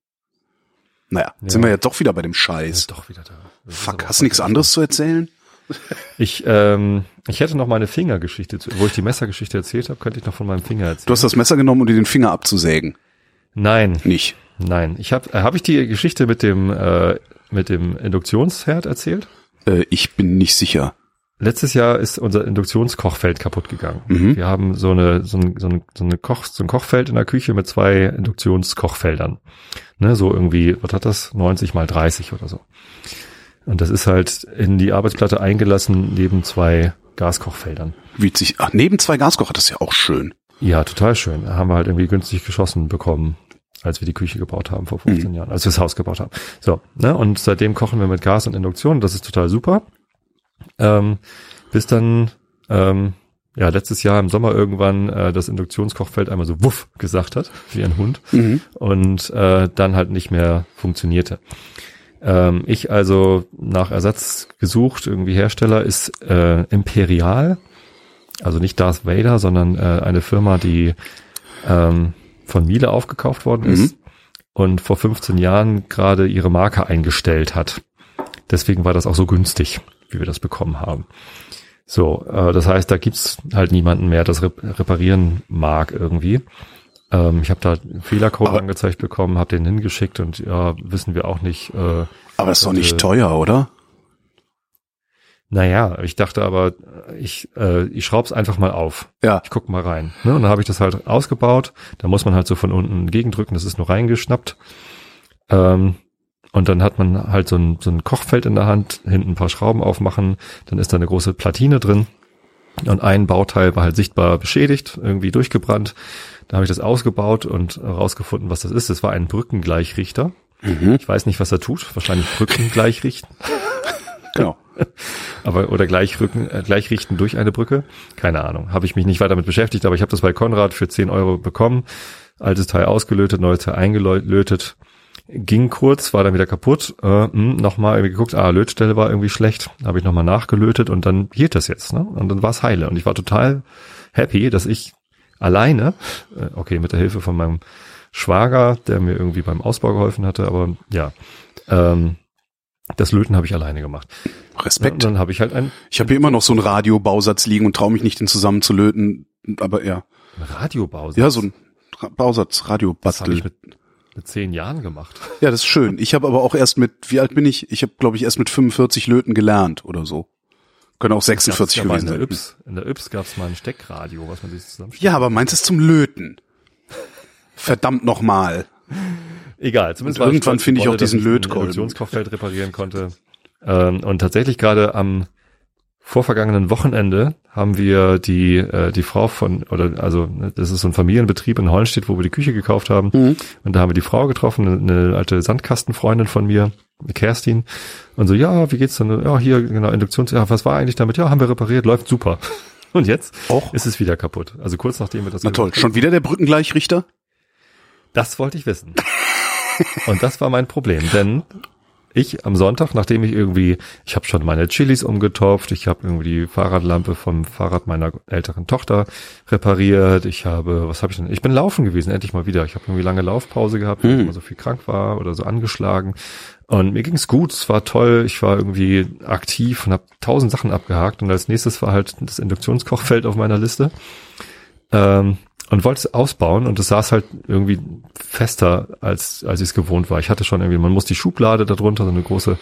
[SPEAKER 1] Naja, ja. sind wir jetzt doch wieder bei dem Scheiß.
[SPEAKER 2] Ja, doch wieder da.
[SPEAKER 1] Das Fuck, hast du nichts anderes zu erzählen?
[SPEAKER 2] Ich, ähm, ich hätte noch meine Fingergeschichte, wo ich die Messergeschichte erzählt habe, könnte ich noch von meinem Finger erzählen.
[SPEAKER 1] Du hast das Messer genommen, um dir den Finger abzusägen.
[SPEAKER 2] Nein.
[SPEAKER 1] Nicht.
[SPEAKER 2] Nein. Ich habe, äh, habe ich die Geschichte mit dem, äh, mit dem Induktionsherd erzählt?
[SPEAKER 1] Äh, ich bin nicht sicher.
[SPEAKER 2] Letztes Jahr ist unser Induktionskochfeld kaputt gegangen. Mhm. Wir haben so eine, so, ein, so, ein, so, eine Koch, so ein Kochfeld in der Küche mit zwei Induktionskochfeldern. Ne, so irgendwie, was hat das? 90 mal 30 oder so. Und das ist halt in die Arbeitsplatte eingelassen neben zwei Gaskochfeldern.
[SPEAKER 1] Wie sich, ach, neben zwei Gaskocher, das ist ja auch schön.
[SPEAKER 2] Ja, total schön. Da haben wir halt irgendwie günstig geschossen bekommen, als wir die Küche gebaut haben vor 15 mhm. Jahren, als wir das Haus gebaut haben. So, ne, und seitdem kochen wir mit Gas und Induktion. Das ist total super. Ähm, bis dann, ähm, ja, letztes Jahr im Sommer irgendwann äh, das Induktionskochfeld einmal so wuff gesagt hat, wie ein Hund, mhm. und äh, dann halt nicht mehr funktionierte. Ähm, ich also nach Ersatz gesucht, irgendwie Hersteller ist äh, Imperial, also nicht Darth Vader, sondern äh, eine Firma, die ähm, von Miele aufgekauft worden ist mhm. und vor 15 Jahren gerade ihre Marke eingestellt hat. Deswegen war das auch so günstig wie wir das bekommen haben. So, äh, das heißt, da gibt's halt niemanden mehr, das reparieren mag irgendwie. Ähm, ich habe da einen Fehlercode aber, angezeigt bekommen, habe den hingeschickt und ja, wissen wir auch nicht. Äh,
[SPEAKER 1] aber ist doch nicht äh, teuer, oder?
[SPEAKER 2] Naja, ich dachte aber, ich, äh, ich schraub's einfach mal auf.
[SPEAKER 1] Ja.
[SPEAKER 2] Ich guck mal rein. Ne? Und dann habe ich das halt ausgebaut. Da muss man halt so von unten gegendrücken, das ist nur reingeschnappt. Ähm, und dann hat man halt so ein, so ein Kochfeld in der Hand, hinten ein paar Schrauben aufmachen, dann ist da eine große Platine drin. Und ein Bauteil war halt sichtbar beschädigt, irgendwie durchgebrannt. Da habe ich das ausgebaut und herausgefunden, was das ist. Es war ein Brückengleichrichter. Mhm. Ich weiß nicht, was er tut. Wahrscheinlich Brückengleichrichten.
[SPEAKER 1] genau.
[SPEAKER 2] aber oder gleichrücken, äh, gleichrichten durch eine Brücke. Keine Ahnung. Habe ich mich nicht weiter damit beschäftigt, aber ich habe das bei Konrad für 10 Euro bekommen. Altes Teil ausgelötet, neues Teil eingelötet ging kurz, war dann wieder kaputt. Äh, hm, nochmal geguckt, ah, Lötstelle war irgendwie schlecht. Habe ich nochmal nachgelötet und dann hielt das jetzt. Ne? Und dann war es heile. Und ich war total happy, dass ich alleine, äh, okay, mit der Hilfe von meinem Schwager, der mir irgendwie beim Ausbau geholfen hatte, aber ja, ähm, Das Löten habe ich alleine gemacht.
[SPEAKER 1] Respekt.
[SPEAKER 2] Ja, dann habe ich halt ein.
[SPEAKER 1] Ich habe hier immer noch so einen Radiobausatz liegen und traue mich nicht, den zusammen zu löten. Aber ja.
[SPEAKER 2] Ein Radiobausatz?
[SPEAKER 1] Ja, so ein Ra Bausatz,
[SPEAKER 2] Das habe
[SPEAKER 1] Radiobastel.
[SPEAKER 2] ich mit, mit zehn Jahren gemacht.
[SPEAKER 1] Ja, das ist schön. Ich habe aber auch erst mit, wie alt bin ich? Ich habe, glaube ich, erst mit 45 Löten gelernt oder so. Können auch 46
[SPEAKER 2] Gab's
[SPEAKER 1] gewesen
[SPEAKER 2] in der
[SPEAKER 1] sein.
[SPEAKER 2] Yps, in der Yps gab's mal ein Steckradio, was man sich zusammen.
[SPEAKER 1] Ja, aber meins ist zum Löten. Verdammt nochmal.
[SPEAKER 2] Egal, zumindest
[SPEAKER 1] irgendwann finde ich auch diesen Lötkolben.
[SPEAKER 2] Reparieren konnte. Ähm, und tatsächlich gerade am vorvergangenen Wochenende haben wir die die die Frau von oder also das ist so ein Familienbetrieb in Hollenstedt, wo wir die Küche gekauft haben.
[SPEAKER 1] Mhm.
[SPEAKER 2] Und da haben wir die Frau getroffen, eine, eine alte Sandkastenfreundin von mir, Kerstin. Und so, ja, wie geht's denn? Ja, hier, genau, Induktions, ja, was war eigentlich damit? Ja, haben wir repariert, läuft super. Und jetzt
[SPEAKER 1] Och.
[SPEAKER 2] ist es wieder kaputt. Also kurz nachdem wir das
[SPEAKER 1] Na toll. Schon wieder der Brückengleichrichter?
[SPEAKER 2] das wollte ich wissen. Und das war mein Problem, denn ich am Sonntag, nachdem ich irgendwie, ich habe schon meine Chilis umgetopft, ich habe irgendwie die Fahrradlampe vom Fahrrad meiner älteren Tochter repariert, ich habe, was habe ich denn? Ich bin laufen gewesen, endlich mal wieder. Ich habe irgendwie lange Laufpause gehabt, weil ich
[SPEAKER 1] Hm.
[SPEAKER 2] immer so viel krank war oder so angeschlagen. Und mir ging's gut, es war toll, ich war irgendwie aktiv und habe tausend Sachen abgehakt. Und als nächstes war halt das Induktionskochfeld auf meiner Liste. Ähm, und wollte es ausbauen und es saß halt irgendwie fester, als, als ich es gewohnt war. Ich hatte schon irgendwie, man muss die Schublade darunter, so eine große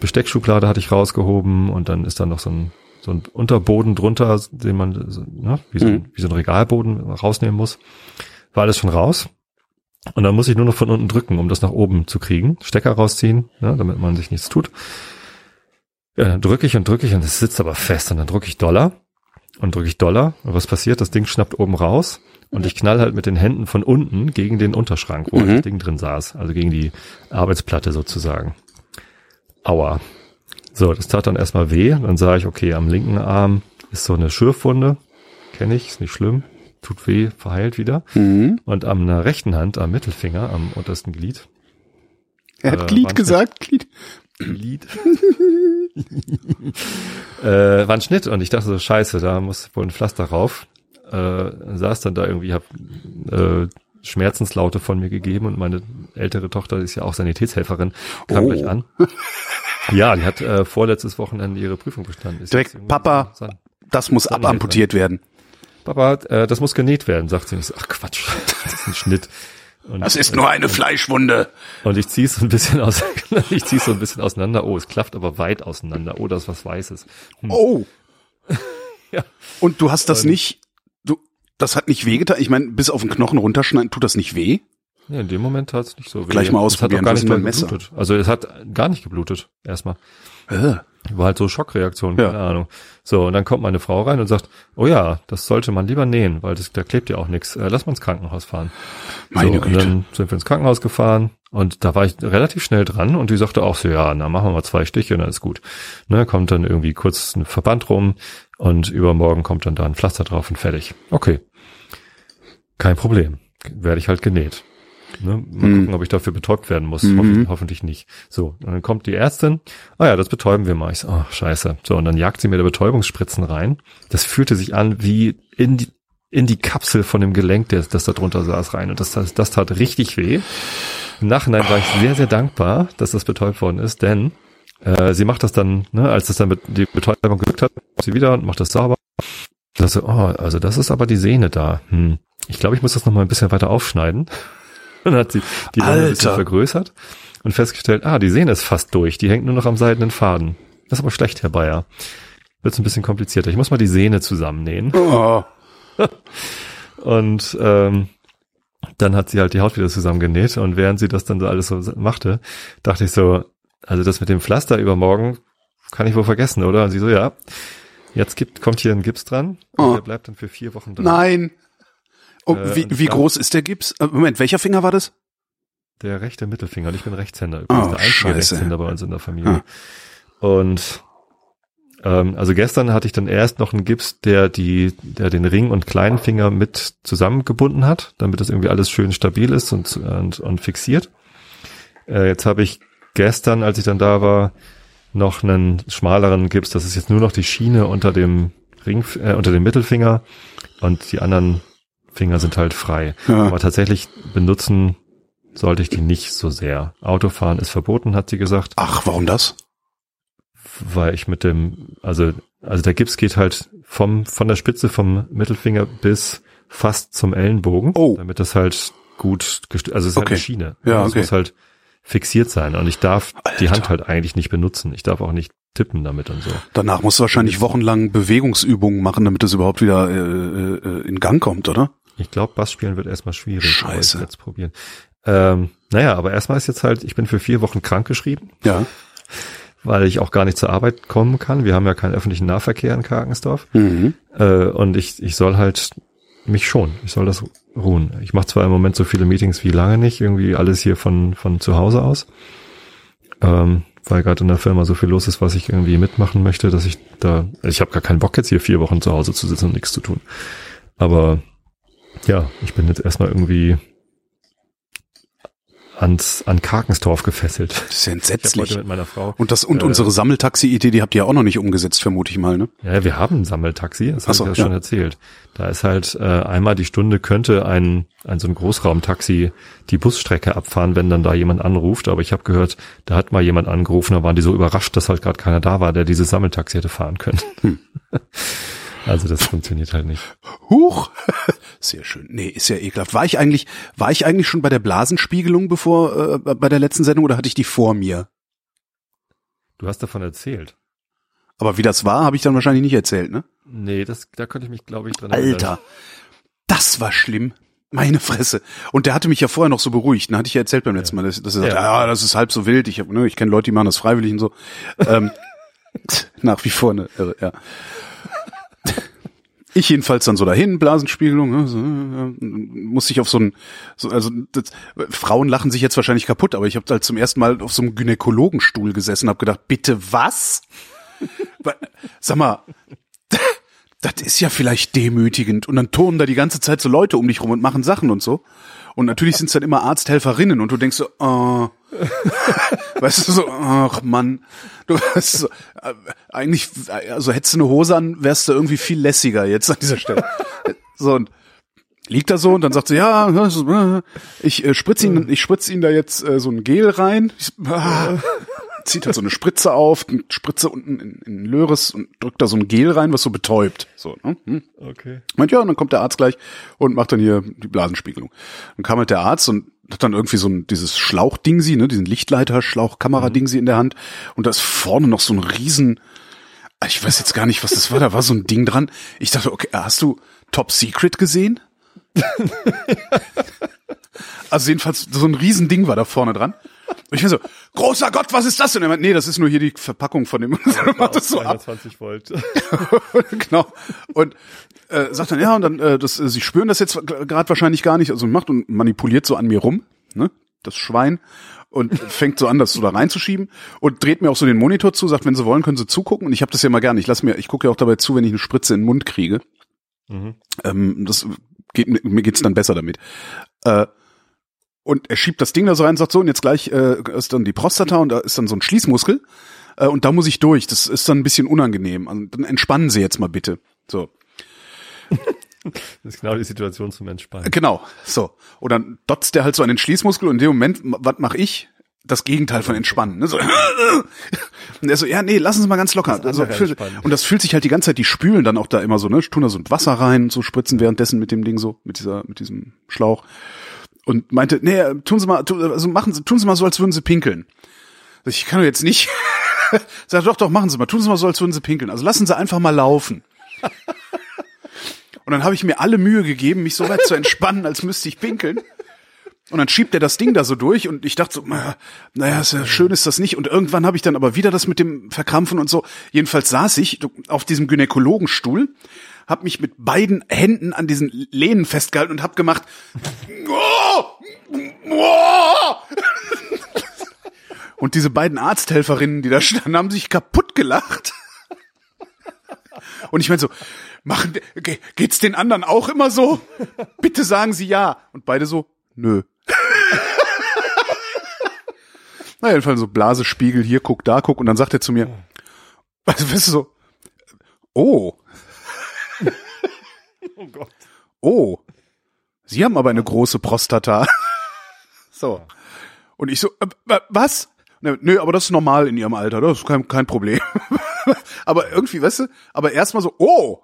[SPEAKER 2] Besteckschublade hatte ich rausgehoben und dann ist da noch so ein, so ein Unterboden drunter, den man, so, ne, wie, so ein, wie so ein Regalboden rausnehmen muss. War alles schon raus. Und dann muss ich nur noch von unten drücken, um das nach oben zu kriegen. Stecker rausziehen, ne, damit man sich nichts tut. Ja, dann drücke ich und drücke ich und es sitzt aber fest und dann drücke ich Dollar und drücke ich Dollar und was passiert? Das Ding schnappt oben raus und ich knall halt mit den Händen von unten gegen den Unterschrank, wo
[SPEAKER 1] Mhm.
[SPEAKER 2] das Ding drin saß, also gegen die Arbeitsplatte sozusagen. Aua. So, das tat dann erstmal weh. Dann sah ich, okay, am linken Arm ist so eine Schürfwunde. Kenne ich, ist nicht schlimm. Tut weh, verheilt wieder.
[SPEAKER 1] Mhm.
[SPEAKER 2] Und am der rechten Hand, am Mittelfinger, am untersten Glied,
[SPEAKER 1] Er hat
[SPEAKER 2] Äh,
[SPEAKER 1] Glied gesagt, Glied.
[SPEAKER 2] Glied. äh, war ein Schnitt und ich dachte so, scheiße, da muss wohl ein Pflaster rauf. Äh, saß dann da irgendwie, hab äh, Schmerzenslaute von mir gegeben und meine ältere Tochter ist ja auch Sanitätshelferin, kam
[SPEAKER 1] Oh.
[SPEAKER 2] gleich an. Ja, die hat äh, vorletztes Wochenende ihre Prüfung bestanden. Ist
[SPEAKER 1] Direkt, Papa.
[SPEAKER 2] so-
[SPEAKER 1] Das muss abamputiert werden.
[SPEAKER 2] Papa, äh, das muss genäht werden, sagt sie. Und ich so, ach Quatsch, das ist ein Schnitt. Und,
[SPEAKER 1] Das ist nur eine Fleischwunde.
[SPEAKER 2] Und ich ziehe so ein bisschen aus, ich ziehe so ein bisschen auseinander. Oh, es klafft aber weit auseinander. Oh, das ist was Weißes. Hm.
[SPEAKER 1] Oh.
[SPEAKER 2] Ja.
[SPEAKER 1] Und du hast das
[SPEAKER 2] Ähm.
[SPEAKER 1] nicht, das hat nicht wehgetan. Ich meine, bis auf den Knochen runterschneiden, tut das nicht weh?
[SPEAKER 2] Ja, in dem Moment tat es nicht so weh.
[SPEAKER 1] Gleich mal
[SPEAKER 2] Es hat
[SPEAKER 1] ausprobieren,
[SPEAKER 2] auch gar
[SPEAKER 1] was
[SPEAKER 2] nicht geblutet. Also es hat gar nicht geblutet, erstmal.
[SPEAKER 1] Äh.
[SPEAKER 2] War halt so Schockreaktion,
[SPEAKER 1] Ja.
[SPEAKER 2] keine Ahnung. So, und dann kommt meine Frau rein und sagt, oh ja, das sollte man lieber nähen, weil das, da klebt ja auch nichts. Äh, lass mal ins Krankenhaus fahren.
[SPEAKER 1] Meine
[SPEAKER 2] so, Und
[SPEAKER 1] Güte.
[SPEAKER 2] dann sind wir ins Krankenhaus gefahren und da war ich relativ schnell dran und die sagte auch so, ja, na machen wir mal zwei Stiche und dann ist gut. Ne, kommt dann irgendwie kurz ein Verband rum und übermorgen kommt dann da ein Pflaster drauf und fertig. Okay. Kein Problem. Werde ich halt genäht. Ne? Mal
[SPEAKER 1] Hm.
[SPEAKER 2] gucken, ob ich dafür betäubt werden muss.
[SPEAKER 1] Mhm.
[SPEAKER 2] Hoffentlich, hoffentlich nicht. So, und dann kommt die Ärztin. Ah ja, das betäuben wir mal. Ich so, oh, scheiße. So, und dann jagt sie mir da Betäubungsspritzen rein. Das fühlte sich an wie in die, in die Kapsel von dem Gelenk, das, das da drunter saß, rein. Und das, das, das tat richtig weh. Im Nachhinein war ich sehr, sehr dankbar, dass das betäubt worden ist, denn äh, sie macht das dann, ne, als das dann mit, die Betäubung gewirkt hat, macht sie wieder und macht das sauber. Das so, oh, also das ist aber die Sehne da. Hm. Ich glaube, ich muss das noch mal ein bisschen weiter aufschneiden. Dann hat sie die Wunde ein bisschen vergrößert und festgestellt, ah, die Sehne ist fast durch, die hängt nur noch am seidenen Faden. Das ist aber schlecht, Herr Bayer. Wird's ein bisschen komplizierter. Ich muss mal die Sehne zusammennähen.
[SPEAKER 1] Oh.
[SPEAKER 2] Und ähm, dann hat sie halt die Haut wieder zusammengenäht und während sie das dann so alles so machte, dachte ich so, also das mit dem Pflaster übermorgen kann ich wohl vergessen, oder? Und sie so, ja, jetzt gibt, kommt hier ein Gips dran und
[SPEAKER 1] Oh.
[SPEAKER 2] der bleibt dann für vier Wochen dran.
[SPEAKER 1] Nein. Oh,
[SPEAKER 2] Äh,
[SPEAKER 1] wie wie groß ist der Gips? Äh, Moment, welcher Finger war das?
[SPEAKER 2] Der rechte Mittelfinger und ich bin Rechtshänder. Übrigens
[SPEAKER 1] Oh,
[SPEAKER 2] der einzige
[SPEAKER 1] scheiße.
[SPEAKER 2] Rechtshänder bei uns in der Familie. Und ähm, also gestern hatte ich dann erst noch einen Gips, der die, der den Ring und kleinen Finger mit zusammengebunden hat, damit das irgendwie alles schön stabil ist und, und, und fixiert. Äh, jetzt habe ich gestern, als ich dann da war, noch einen schmaleren Gips. Das ist jetzt nur noch die Schiene unter dem Ring, äh, unter dem Mittelfinger und die anderen Finger sind halt frei.
[SPEAKER 1] Ja.
[SPEAKER 2] Aber tatsächlich benutzen sollte ich die nicht so sehr. Autofahren ist verboten, hat sie gesagt.
[SPEAKER 1] Ach, warum das?
[SPEAKER 2] Weil ich mit dem, also, also der Gips geht halt vom, von der Spitze vom Mittelfinger bis fast zum Ellenbogen.
[SPEAKER 1] Oh.
[SPEAKER 2] Damit das halt gut, also es ist halt
[SPEAKER 1] Okay.
[SPEAKER 2] eine Schiene.
[SPEAKER 1] Ja,
[SPEAKER 2] Es
[SPEAKER 1] okay.
[SPEAKER 2] muss halt fixiert sein und ich darf die
[SPEAKER 1] Alter.
[SPEAKER 2] Hand halt eigentlich nicht benutzen. Ich darf auch nicht tippen damit und so.
[SPEAKER 1] Danach musst du wahrscheinlich wochenlang Bewegungsübungen machen, damit es überhaupt wieder äh, äh, in Gang kommt, oder?
[SPEAKER 2] Ich glaube, Bass spielen wird erstmal schwierig.
[SPEAKER 1] Scheiße.
[SPEAKER 2] Ich werd's probieren. Ähm, naja, aber erstmal ist jetzt halt, ich bin für vier Wochen krankgeschrieben,
[SPEAKER 1] Ja.
[SPEAKER 2] weil ich auch gar nicht zur Arbeit kommen kann. Wir haben ja keinen öffentlichen Nahverkehr in Karkensdorf.
[SPEAKER 1] Mhm.
[SPEAKER 2] Äh, und ich, ich soll halt mich schon, ich soll das ruhen. Ich mache zwar im Moment so viele Meetings wie lange nicht, irgendwie alles hier von, von zu Hause aus. Ähm, weil gerade in der Firma so viel los ist, was ich irgendwie mitmachen möchte, dass ich da, ich habe gar keinen Bock jetzt hier vier Wochen zu Hause zu sitzen und nichts zu tun. Aber ja, ich bin jetzt erstmal irgendwie ans, an Karkensdorf gefesselt.
[SPEAKER 1] Das ist ja entsetzlich.
[SPEAKER 2] mit meiner Frau.
[SPEAKER 1] Und das und
[SPEAKER 2] Äh,
[SPEAKER 1] unsere Sammeltaxi-Idee, die habt ihr auch noch nicht umgesetzt, vermute ich mal, ne?
[SPEAKER 2] Ja, wir haben ein Sammeltaxi, das
[SPEAKER 1] so,
[SPEAKER 2] ich ja,
[SPEAKER 1] ja.
[SPEAKER 2] schon erzählt. Da ist halt äh, einmal die Stunde könnte ein, ein so ein Großraumtaxi die Busstrecke abfahren, wenn dann da jemand anruft. Aber ich habe gehört, da hat mal jemand angerufen, da waren die so überrascht, dass halt gerade keiner da war, der dieses Sammeltaxi hätte fahren können.
[SPEAKER 1] Hm.
[SPEAKER 2] Also das funktioniert halt nicht.
[SPEAKER 1] Huch! Sehr schön. Nee, ist ja ekelhaft. War ich eigentlich, war ich eigentlich schon bei der Blasenspiegelung bevor, äh, bei der letzten Sendung oder hatte ich die vor mir?
[SPEAKER 2] Du hast davon erzählt.
[SPEAKER 1] Aber wie das war, habe ich dann wahrscheinlich nicht erzählt, ne?
[SPEAKER 2] Nee, das, da könnte ich mich, glaube ich, dran erinnern.
[SPEAKER 1] Alter, das war schlimm. Meine Fresse. Und der hatte mich ja vorher noch so beruhigt. Dann hatte ich ja erzählt beim letzten Mal, dass, dass er sagt,
[SPEAKER 2] Ja.
[SPEAKER 1] ja, das ist halb so wild. Ich, hab, ne, ich kenne Leute, die machen das freiwillig und so. ähm, nach wie vor eine Irre, ja. Ich jedenfalls dann so dahin, Blasenspiegelung, ne, äh, muss ich auf so ein, so, also das, Frauen lachen sich jetzt wahrscheinlich kaputt, aber ich habe halt zum ersten Mal auf so einem Gynäkologenstuhl gesessen, habe gedacht, bitte was? Sag mal, das ist ja vielleicht demütigend. Und dann turnen da die ganze Zeit so Leute um dich rum und machen Sachen und so. Und natürlich sind es dann immer Arzthelferinnen und du denkst so, oh. Weißt du so, ach Mann, du weißt so, äh, eigentlich, also hättest du eine Hose an, wärst du irgendwie viel lässiger jetzt an dieser Stelle. So und liegt da so und dann sagt sie, ja, äh, ich äh, spritze ihn, ich spritze ihn da jetzt äh, so ein Gel rein. Ich, ah, zieht halt so eine Spritze auf, eine Spritze unten in, in Löres und drückt da so ein Gel rein, was so betäubt. So, ne? hm.
[SPEAKER 2] Okay.
[SPEAKER 1] Meint, ja, und dann kommt der Arzt gleich und macht dann hier die Blasenspiegelung. Dann kam halt der Arzt und hat dann irgendwie so ein, dieses Schlauchdingsi, ne, diesen Lichtleiter-Schlauch-Kamera-Dingsi in der Hand. Und da ist vorne noch so ein riesen, ich weiß jetzt gar nicht, was das war, da war so ein Ding dran. Ich dachte, okay, hast du Top Secret gesehen? also jedenfalls, so ein riesen Ding war da vorne dran. Und ich war so, großer Gott, was ist das? Und er meint, nee, das ist nur hier die Verpackung von dem. Und macht das so ab.
[SPEAKER 2] 220 Volt.
[SPEAKER 1] genau. Und äh, sagt dann, ja, und dann, äh, das, äh, sie spüren das jetzt gerade wahrscheinlich gar nicht, also macht und manipuliert so an mir rum, ne, das Schwein, und fängt so an, das so da reinzuschieben und dreht mir auch so den Monitor zu, sagt, wenn sie wollen, können sie zugucken. Und ich habe das ja mal gerne. Ich lass mir, ich gucke ja auch dabei zu, wenn ich eine Spritze in den Mund kriege.
[SPEAKER 2] Mhm.
[SPEAKER 1] Ähm, das geht, mir geht's dann besser damit. Äh, und er schiebt das Ding da so rein und sagt so, und jetzt gleich äh, ist dann die Prostata und da ist dann so ein Schließmuskel. Äh, und da muss ich durch. Das ist dann ein bisschen unangenehm. Also, dann entspannen Sie jetzt mal bitte. So.
[SPEAKER 2] Das ist genau die Situation zum Entspannen.
[SPEAKER 1] Genau, so. Und dann dotzt der halt so an den Schließmuskel und in dem Moment, was mache ich? Das Gegenteil von entspannen. Ne? So. Und er so, ja, nee, lassen Sie mal ganz locker. Also, fühl-
[SPEAKER 2] entspannen.
[SPEAKER 1] und das fühlt sich halt die ganze Zeit, die spülen dann auch da immer so, ne? Tun da so ein Wasser rein, so spritzen währenddessen mit dem Ding so, mit dieser, mit diesem Schlauch. Und meinte, nee, tun Sie mal, also machen Sie, tun Sie mal so, als würden Sie pinkeln. Ich kann doch jetzt nicht. Sag doch, doch, machen Sie mal, tun Sie mal so, als würden Sie pinkeln. Also lassen Sie einfach mal laufen. Und dann habe ich mir alle Mühe gegeben, mich so weit zu entspannen, als müsste ich pinkeln. Und dann schiebt er das Ding da so durch und ich dachte so, na, naja, ist ja schön ist das nicht. Und irgendwann habe ich dann aber wieder das mit dem Verkrampfen und so. Jedenfalls saß ich auf diesem Gynäkologenstuhl, habe mich mit beiden Händen an diesen Lehnen festgehalten und habe gemacht. Oh! Und diese beiden Arzthelferinnen, die da standen, haben sich kaputt gelacht. Und ich meine so, machen, ge- geht's den anderen auch immer so? Bitte sagen Sie ja. Und beide so, nö. Na, jedenfalls so Blasespiegel, hier guck, da guck. Und dann sagt er zu mir, also weißt du so, oh,
[SPEAKER 2] Oh Gott.
[SPEAKER 1] oh, Sie haben aber eine große Prostata. So. Und ich so, äh, was? Nö, aber das ist normal in ihrem Alter, das ist kein, kein Problem. aber irgendwie, weißt du, aber erstmal so, oh,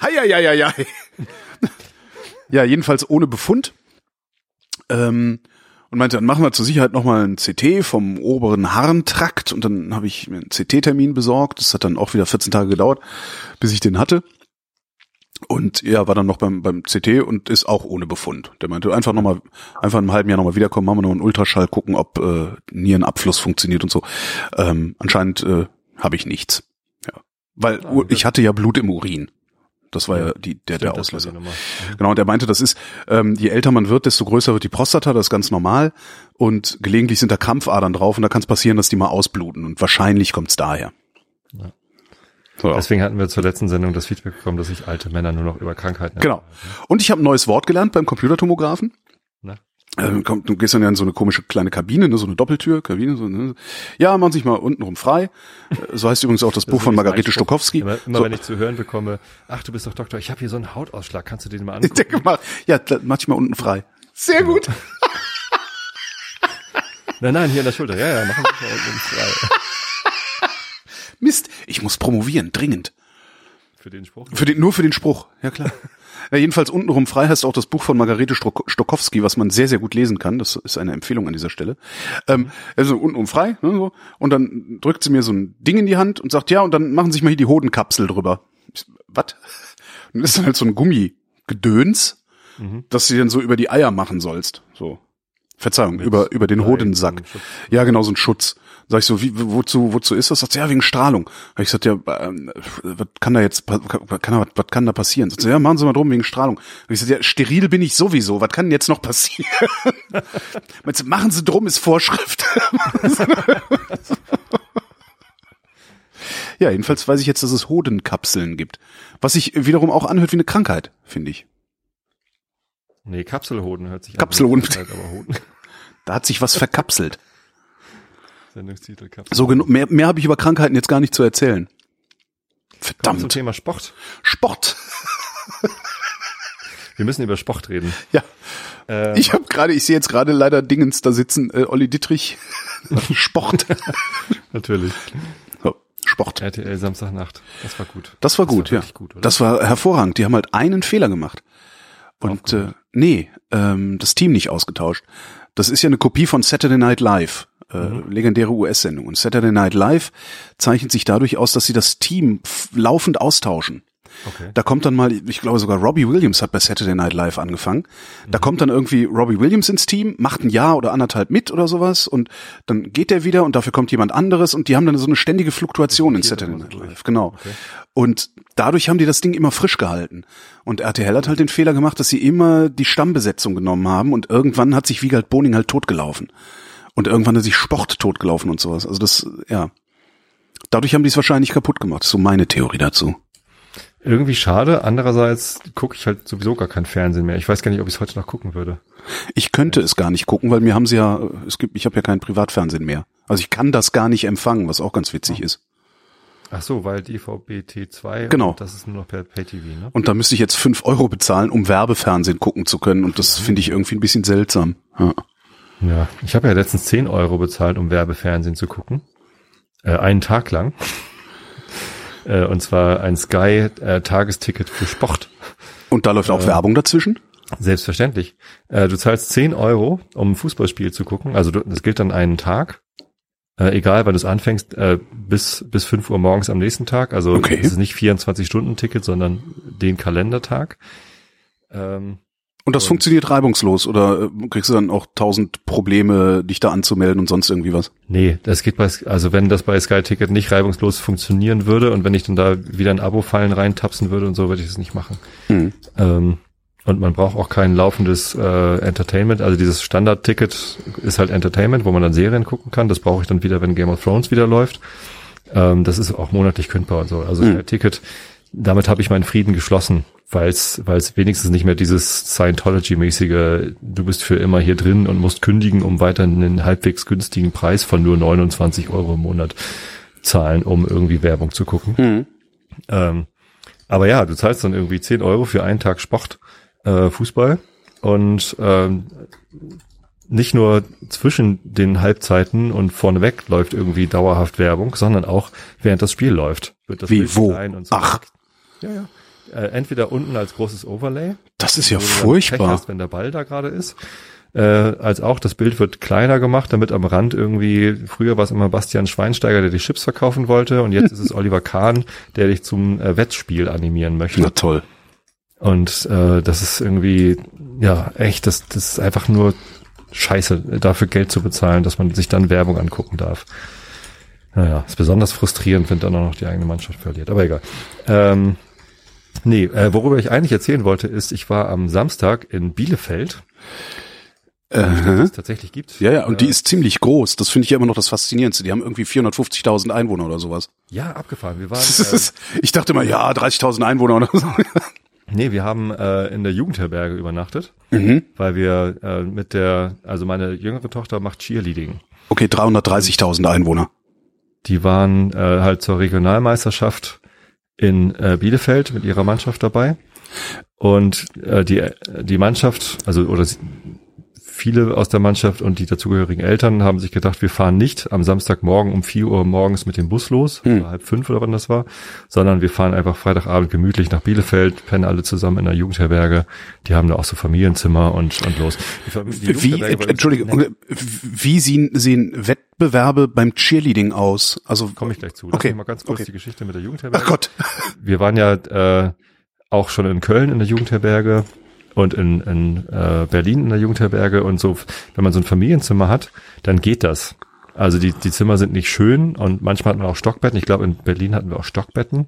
[SPEAKER 1] hei, hei, hei, hei. ja, jedenfalls ohne Befund. Ähm, und meinte, dann machen wir zur Sicherheit nochmal ein CT vom oberen Harntrakt und dann habe ich mir einen CT-Termin besorgt. Das hat dann auch wieder 14 Tage gedauert, bis ich den hatte. Und er war dann noch beim, beim CT und ist auch ohne Befund. Der meinte, einfach nochmal, einfach in einem halben Jahr nochmal wiederkommen, machen wir noch einen Ultraschall, gucken, ob äh, Nierenabfluss funktioniert und so. Ähm, anscheinend äh, habe ich nichts. Ja. Weil ah, ich hatte ja Blut im Urin. Das war ja die, der, der Auslöser. Mhm. Genau, und er meinte, das ist, ähm, je älter man wird, desto größer wird die Prostata, das ist ganz normal. Und gelegentlich sind da Krampfadern drauf und da kann es passieren, dass die mal ausbluten. Und wahrscheinlich kommt es daher. Ja.
[SPEAKER 2] So. Deswegen hatten wir zur letzten Sendung das Feedback bekommen, dass sich alte Männer nur noch über Krankheiten.
[SPEAKER 1] Genau. Und ich habe ein neues Wort gelernt beim Computertomographen. Na? Ähm, du gehst dann ja in so eine komische kleine Kabine, ne, so eine Doppeltür, Kabine, so, ne. Ja, machen sich mal untenrum frei. Äh, so heißt übrigens auch das, das Buch von Margarete Stokowski.
[SPEAKER 2] Immer, immer
[SPEAKER 1] so.
[SPEAKER 2] wenn ich zu hören bekomme, ach, du bist doch Doktor, ich habe hier so einen Hautausschlag, kannst du den mal angucken?
[SPEAKER 1] Mal, ja, mach ich mal unten frei. Sehr genau. gut.
[SPEAKER 2] nein, nein, hier in der Schulter. Ja, ja, machen wir mal unten frei.
[SPEAKER 1] Mist, ich muss promovieren, dringend.
[SPEAKER 2] Für den Spruch?
[SPEAKER 1] Für den, nur für den Spruch, ja klar. ja, jedenfalls untenrum frei heißt auch das Buch von Margarete Stokowski, was man sehr, sehr gut lesen kann. Das ist eine Empfehlung an dieser Stelle. Ähm, also untenrum frei, ne, so. Und dann drückt sie mir so ein Ding in die Hand und sagt, ja, und dann machen Sie sich mal hier die Hodenkapsel drüber. Was? Und das ist dann halt so ein Gummigedöns, mhm. dass sie dann so über die Eier machen sollst. So. Verzeihung, Mit über, über den Hodensack. Ja, genau, so ein Schutz. Sag ich so, wie, wozu, wozu ist das? Sagt sie, ja, wegen Strahlung. Hab ich gesagt, ja, äh, was kann da jetzt, was kann, was, was kann da passieren? Sagt sie, ja, machen Sie mal drum wegen Strahlung. Hab ich gesagt, ja, steril bin ich sowieso. Was kann denn jetzt noch passieren? Meinst du, machen Sie drum, ist Vorschrift. ja, jedenfalls weiß ich jetzt, dass es Hodenkapseln gibt. Was sich wiederum auch anhört wie eine Krankheit, finde ich.
[SPEAKER 2] Nee, Kapselhoden hört sich
[SPEAKER 1] Kapselhoden. an. Kapselhoden. Da hat sich was verkapselt. Sendungstitel Kapsel. So genug, mehr, mehr habe ich über Krankheiten jetzt gar nicht zu erzählen. Verdammt.
[SPEAKER 2] Zum Thema Sport.
[SPEAKER 1] Sport.
[SPEAKER 2] Wir müssen über Sport reden.
[SPEAKER 1] Ja. Ähm, ich habe gerade, ich sehe jetzt gerade leider Dingens da sitzen, äh, Olli Dittrich. Sport.
[SPEAKER 2] Natürlich.
[SPEAKER 1] So, Sport.
[SPEAKER 2] RTL Samstagnacht. Das war gut.
[SPEAKER 1] Das war gut, das war ja. Gut, das war hervorragend. Die haben halt einen Fehler gemacht. Und äh, nee, ähm, das Team nicht ausgetauscht. Das ist ja eine Kopie von Saturday Night Live äh, mhm. legendäre US-Sendung. Und Saturday Night Live zeichnet sich dadurch aus, dass sie das Team laufend austauschen. Okay. Da kommt dann mal, ich glaube sogar Robbie Williams hat bei Saturday Night Live angefangen. Da mhm. kommt dann irgendwie Robbie Williams ins Team, macht ein Jahr oder anderthalb mit oder sowas und dann geht der wieder und dafür kommt jemand anderes und die haben dann so eine ständige Fluktuation in Saturday Night Live. Genau. Okay. Und dadurch haben die das Ding immer frisch gehalten. Und RTL hat halt den Fehler gemacht, dass sie immer die Stammbesetzung genommen haben und irgendwann hat sich Wiegald Boning halt totgelaufen. Und irgendwann hat sich Sport totgelaufen und sowas. Also das, ja. Dadurch haben die es wahrscheinlich kaputt gemacht. Das ist so meine Theorie dazu.
[SPEAKER 2] Irgendwie schade. Andererseits gucke ich halt sowieso gar kein Fernsehen mehr. Ich weiß gar nicht, ob ich es heute noch gucken würde.
[SPEAKER 1] Ich könnte es gar nicht gucken, weil mir haben sie ja, es gibt, ich habe ja kein Privatfernsehen mehr. Also ich kann das gar nicht empfangen, was auch ganz witzig oh. ist.
[SPEAKER 2] Ach so, weil DVB-T2
[SPEAKER 1] genau.
[SPEAKER 2] das ist nur noch per Pay-TV, ne?
[SPEAKER 1] Und da müsste ich jetzt fünf Euro bezahlen, um Werbefernsehen gucken zu können und das finde ich irgendwie ein bisschen seltsam. Ja.
[SPEAKER 2] Ja, ich habe ja letztens 10 Euro bezahlt, um Werbefernsehen zu gucken. Äh, einen Tag lang. äh, und zwar ein Sky-Tagesticket äh, für Sport.
[SPEAKER 1] Und da läuft auch äh, Werbung dazwischen?
[SPEAKER 2] Selbstverständlich. Äh, du zahlst 10 Euro, um ein Fußballspiel zu gucken. Also du, das gilt dann einen Tag. Äh, egal, wann du es anfängst, bis, bis 5 Uhr morgens am nächsten Tag. Also okay. es ist nicht 24-Stunden-Ticket, sondern den Kalendertag.
[SPEAKER 1] Ähm, und das und funktioniert reibungslos oder äh, kriegst du dann auch tausend Probleme, dich da anzumelden und sonst irgendwie was?
[SPEAKER 2] Nee, das geht bei, also wenn das bei Sky Ticket nicht reibungslos funktionieren würde und wenn ich dann da wieder ein Abo-Fallen reintapsen würde und so, würde ich das nicht machen. Mhm. Ähm, und man braucht auch kein laufendes äh, Entertainment. Also dieses Standard-Ticket ist halt Entertainment, wo man dann Serien gucken kann. Das brauche ich dann wieder, wenn Game of Thrones wieder läuft. Ähm, das ist auch monatlich kündbar und so. Also mhm. Ticket, damit habe ich meinen Frieden geschlossen weil es wenigstens nicht mehr dieses Scientology-mäßige, du bist für immer hier drin und musst kündigen, um weiter einen halbwegs günstigen Preis von nur 29 Euro im Monat zahlen, um irgendwie Werbung zu gucken. Mhm. Ähm, aber ja, du zahlst dann irgendwie 10 Euro für einen Tag Sport, äh, Fußball und ähm, nicht nur zwischen den Halbzeiten und vorneweg läuft irgendwie dauerhaft Werbung, sondern auch während das Spiel läuft.
[SPEAKER 1] Wird das Wie, Bild wo? So Ach.
[SPEAKER 2] Ja, ja. Äh, entweder unten als großes Overlay.
[SPEAKER 1] Das ist ja furchtbar.
[SPEAKER 2] Hast, wenn der Ball da gerade ist. Äh, als auch das Bild wird kleiner gemacht, damit am Rand irgendwie, früher war es immer Bastian Schweinsteiger, der die Chips verkaufen wollte und jetzt ist es Oliver Kahn, der dich zum äh, Wettspiel animieren möchte.
[SPEAKER 1] Na toll.
[SPEAKER 2] Und äh, das ist irgendwie, ja, echt, das, das ist einfach nur scheiße, dafür Geld zu bezahlen, dass man sich dann Werbung angucken darf. Naja, ist besonders frustrierend, wenn dann auch noch die eigene Mannschaft verliert. Aber egal. Ähm, nee, äh, worüber ich eigentlich erzählen wollte, ist, ich war am Samstag in Bielefeld.
[SPEAKER 1] Äh, es tatsächlich gibt. Ja, ja, und äh, die ist ziemlich groß. Das finde ich ja immer noch das Faszinierendste. Die haben irgendwie 450.000 Einwohner oder sowas.
[SPEAKER 2] Ja, abgefahren. Wir waren.
[SPEAKER 1] Äh, ich dachte mal, ja, 30.000 Einwohner oder so.
[SPEAKER 2] Nee, wir haben äh, in der Jugendherberge übernachtet, mhm. weil wir äh, mit der, also meine jüngere Tochter macht Cheerleading.
[SPEAKER 1] Okay, 330.000 Einwohner.
[SPEAKER 2] Die waren äh, halt zur Regionalmeisterschaft in äh, Bielefeld mit ihrer Mannschaft dabei. Und äh, die, die Mannschaft, also oder viele aus der Mannschaft und die dazugehörigen Eltern haben sich gedacht, wir fahren nicht am Samstagmorgen um vier Uhr morgens mit dem Bus los, hm. oder halb fünf oder wann das war, sondern wir fahren einfach Freitagabend gemütlich nach Bielefeld, pennen alle zusammen in einer Jugendherberge. Die haben da auch so Familienzimmer und, und los.
[SPEAKER 1] wie, Entschuldigung, wie sehen, sehen Wettbewerbe beim Cheerleading aus? Also
[SPEAKER 2] komme ich gleich zu. Okay. Lass mal ganz kurz
[SPEAKER 1] okay.
[SPEAKER 2] die Geschichte mit der Jugendherberge.
[SPEAKER 1] Ach Gott.
[SPEAKER 2] Wir waren ja äh, auch schon in Köln in der Jugendherberge und in, in äh, Berlin in der Jugendherberge und so, wenn man so ein Familienzimmer hat, dann geht das. Also die, die Zimmer sind nicht schön und manchmal hat man auch Stockbetten. Ich glaube, in Berlin hatten wir auch Stockbetten.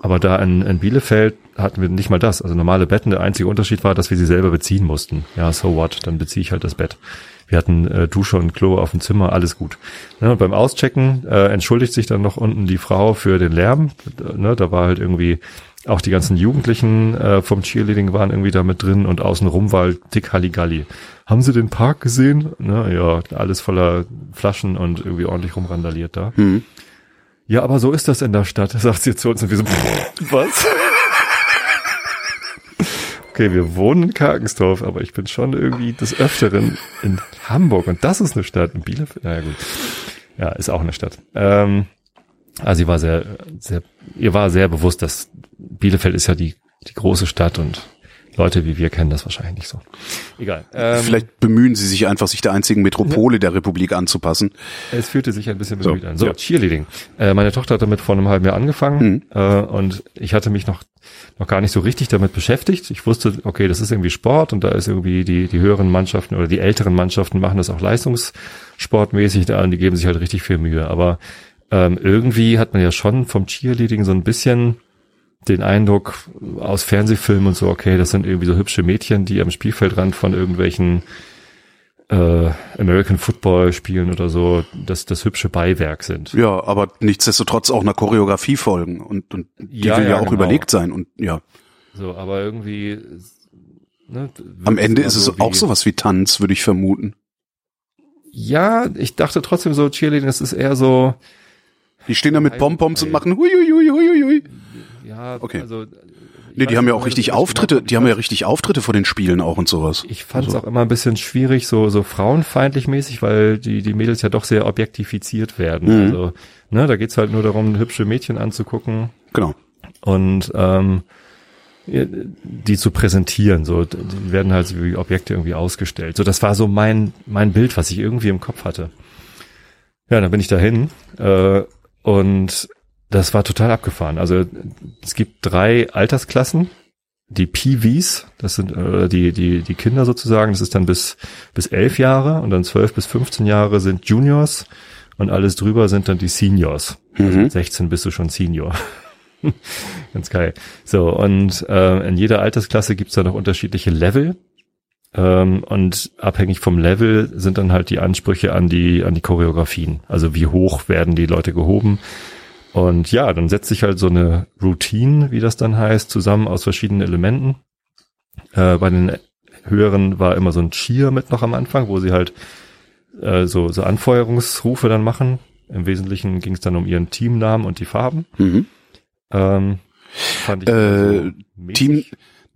[SPEAKER 2] Aber da in, in Bielefeld hatten wir nicht mal das. Also normale Betten. Der einzige Unterschied war, dass wir sie selber beziehen mussten. Ja, so what? Dann beziehe ich halt das Bett. Wir hatten äh, Dusche und Klo auf dem Zimmer, alles gut. Ja, und beim Auschecken äh, entschuldigt sich dann noch unten die Frau für den Lärm. Ne, da war halt irgendwie auch die ganzen Jugendlichen äh, vom Cheerleading waren irgendwie da mit drin und außenrum war halt dick Halligalli. Haben Sie den Park gesehen? Ne, ja, alles voller Flaschen und irgendwie ordentlich rumrandaliert da. Mhm. Ja, aber so ist das in der Stadt, sagt sie zu uns und wir so, was? okay, wir wohnen in Karkensdorf, aber ich bin schon irgendwie des Öfteren in Hamburg und das ist eine Stadt. In Bielefeld, naja gut. Ja, ist auch eine Stadt. Ähm, also sie war sehr, sehr, ihr war sehr bewusst, dass Bielefeld ist ja die, die große Stadt und Leute wie wir kennen das wahrscheinlich nicht so. Egal.
[SPEAKER 1] Ähm, Vielleicht bemühen sie sich einfach, sich der einzigen Metropole der Republik anzupassen.
[SPEAKER 2] Es fühlte sich ein bisschen bemüht so, an. So, ja. Cheerleading. Äh, meine Tochter hat damit vor einem halben Jahr angefangen mhm. äh, und ich hatte mich noch noch gar nicht so richtig damit beschäftigt. Ich wusste, okay, das ist irgendwie Sport und da ist irgendwie die die höheren Mannschaften oder die älteren Mannschaften machen das auch leistungssportmäßig da und die geben sich halt richtig viel Mühe. Aber ähm, irgendwie hat man ja schon vom Cheerleading so ein bisschen den Eindruck aus Fernsehfilmen und so, okay, das sind irgendwie so hübsche Mädchen, die am Spielfeldrand von irgendwelchen äh, American Football spielen oder so, dass das hübsche Beiwerk sind.
[SPEAKER 1] Ja, aber nichtsdestotrotz auch einer Choreografie folgen und, und die ja, will ja, ja auch genau. überlegt sein und ja.
[SPEAKER 2] So, aber irgendwie
[SPEAKER 1] ne, am Ende ist es auch sowas wie Tanz, würde ich vermuten.
[SPEAKER 2] Ja, ich dachte trotzdem so Cheerleading, das ist eher so
[SPEAKER 1] die stehen da mit Pompoms und machen hui, hui, hui, hui, hui.
[SPEAKER 2] Ja, okay. also
[SPEAKER 1] Nee, die haben ja auch richtig Auftritte, die haben ja richtig Auftritte vor den Spielen auch und sowas.
[SPEAKER 2] Ich fand es also. auch immer ein bisschen schwierig, so, so frauenfeindlich mäßig, weil die, die Mädels ja doch sehr objektifiziert werden. Mhm. Also, ne, da geht's halt nur darum, hübsche Mädchen anzugucken.
[SPEAKER 1] Genau.
[SPEAKER 2] Und ähm, die zu präsentieren, so, die werden halt wie Objekte irgendwie ausgestellt. So, das war so mein, mein Bild, was ich irgendwie im Kopf hatte. Ja, dann bin ich dahin, äh, und das war total abgefahren. Also es gibt drei Altersklassen. Die Peewees, das sind äh, die, die, die Kinder sozusagen, das ist dann bis, bis elf Jahre und dann zwölf bis 15 Jahre sind Juniors und alles drüber sind dann die Seniors. Also mhm. Also mit 16 bist du schon Senior. Ganz geil. So, und äh, in jeder Altersklasse gibt's da noch unterschiedliche Level. Ähm, und abhängig vom Level sind dann halt die Ansprüche an die, an die Choreografien. Also wie hoch werden die Leute gehoben. Und ja, dann setzt sich halt so eine Routine, wie das dann heißt, zusammen aus verschiedenen Elementen. Äh, bei den höheren war immer so ein Cheer mit noch am Anfang, wo sie halt äh, so, so Anfeuerungsrufe dann machen. Im Wesentlichen ging es dann um ihren Teamnamen und die Farben. Mhm. Ähm,
[SPEAKER 1] fand ich äh, so Team,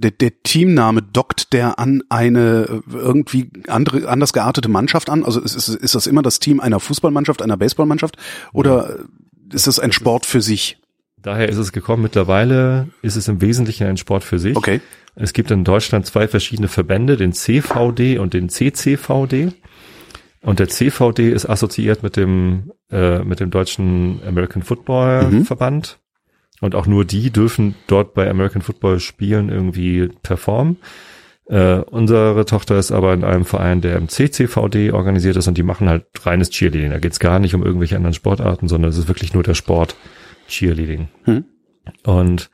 [SPEAKER 1] der, der Teamname dockt der an eine irgendwie andere, anders geartete Mannschaft an? Also ist, ist, ist das immer das Team einer Fußballmannschaft, einer Baseballmannschaft oder ist das ein Sport für sich?
[SPEAKER 2] Daher ist es gekommen. Mittlerweile ist es im Wesentlichen ein Sport für sich.
[SPEAKER 1] Okay.
[SPEAKER 2] Es gibt in Deutschland zwei verschiedene Verbände, den CVD und den CCVD. Und der CVD ist assoziiert mit dem äh, mit dem deutschen American Football mhm. Verband. Und auch nur die dürfen dort bei American Football Spielen irgendwie performen. Äh, unsere Tochter ist aber in einem Verein, der im CCVD organisiert ist und die machen halt reines Cheerleading. Da geht's gar nicht um irgendwelche anderen Sportarten, sondern es ist wirklich nur der Sport Cheerleading. Hm. Und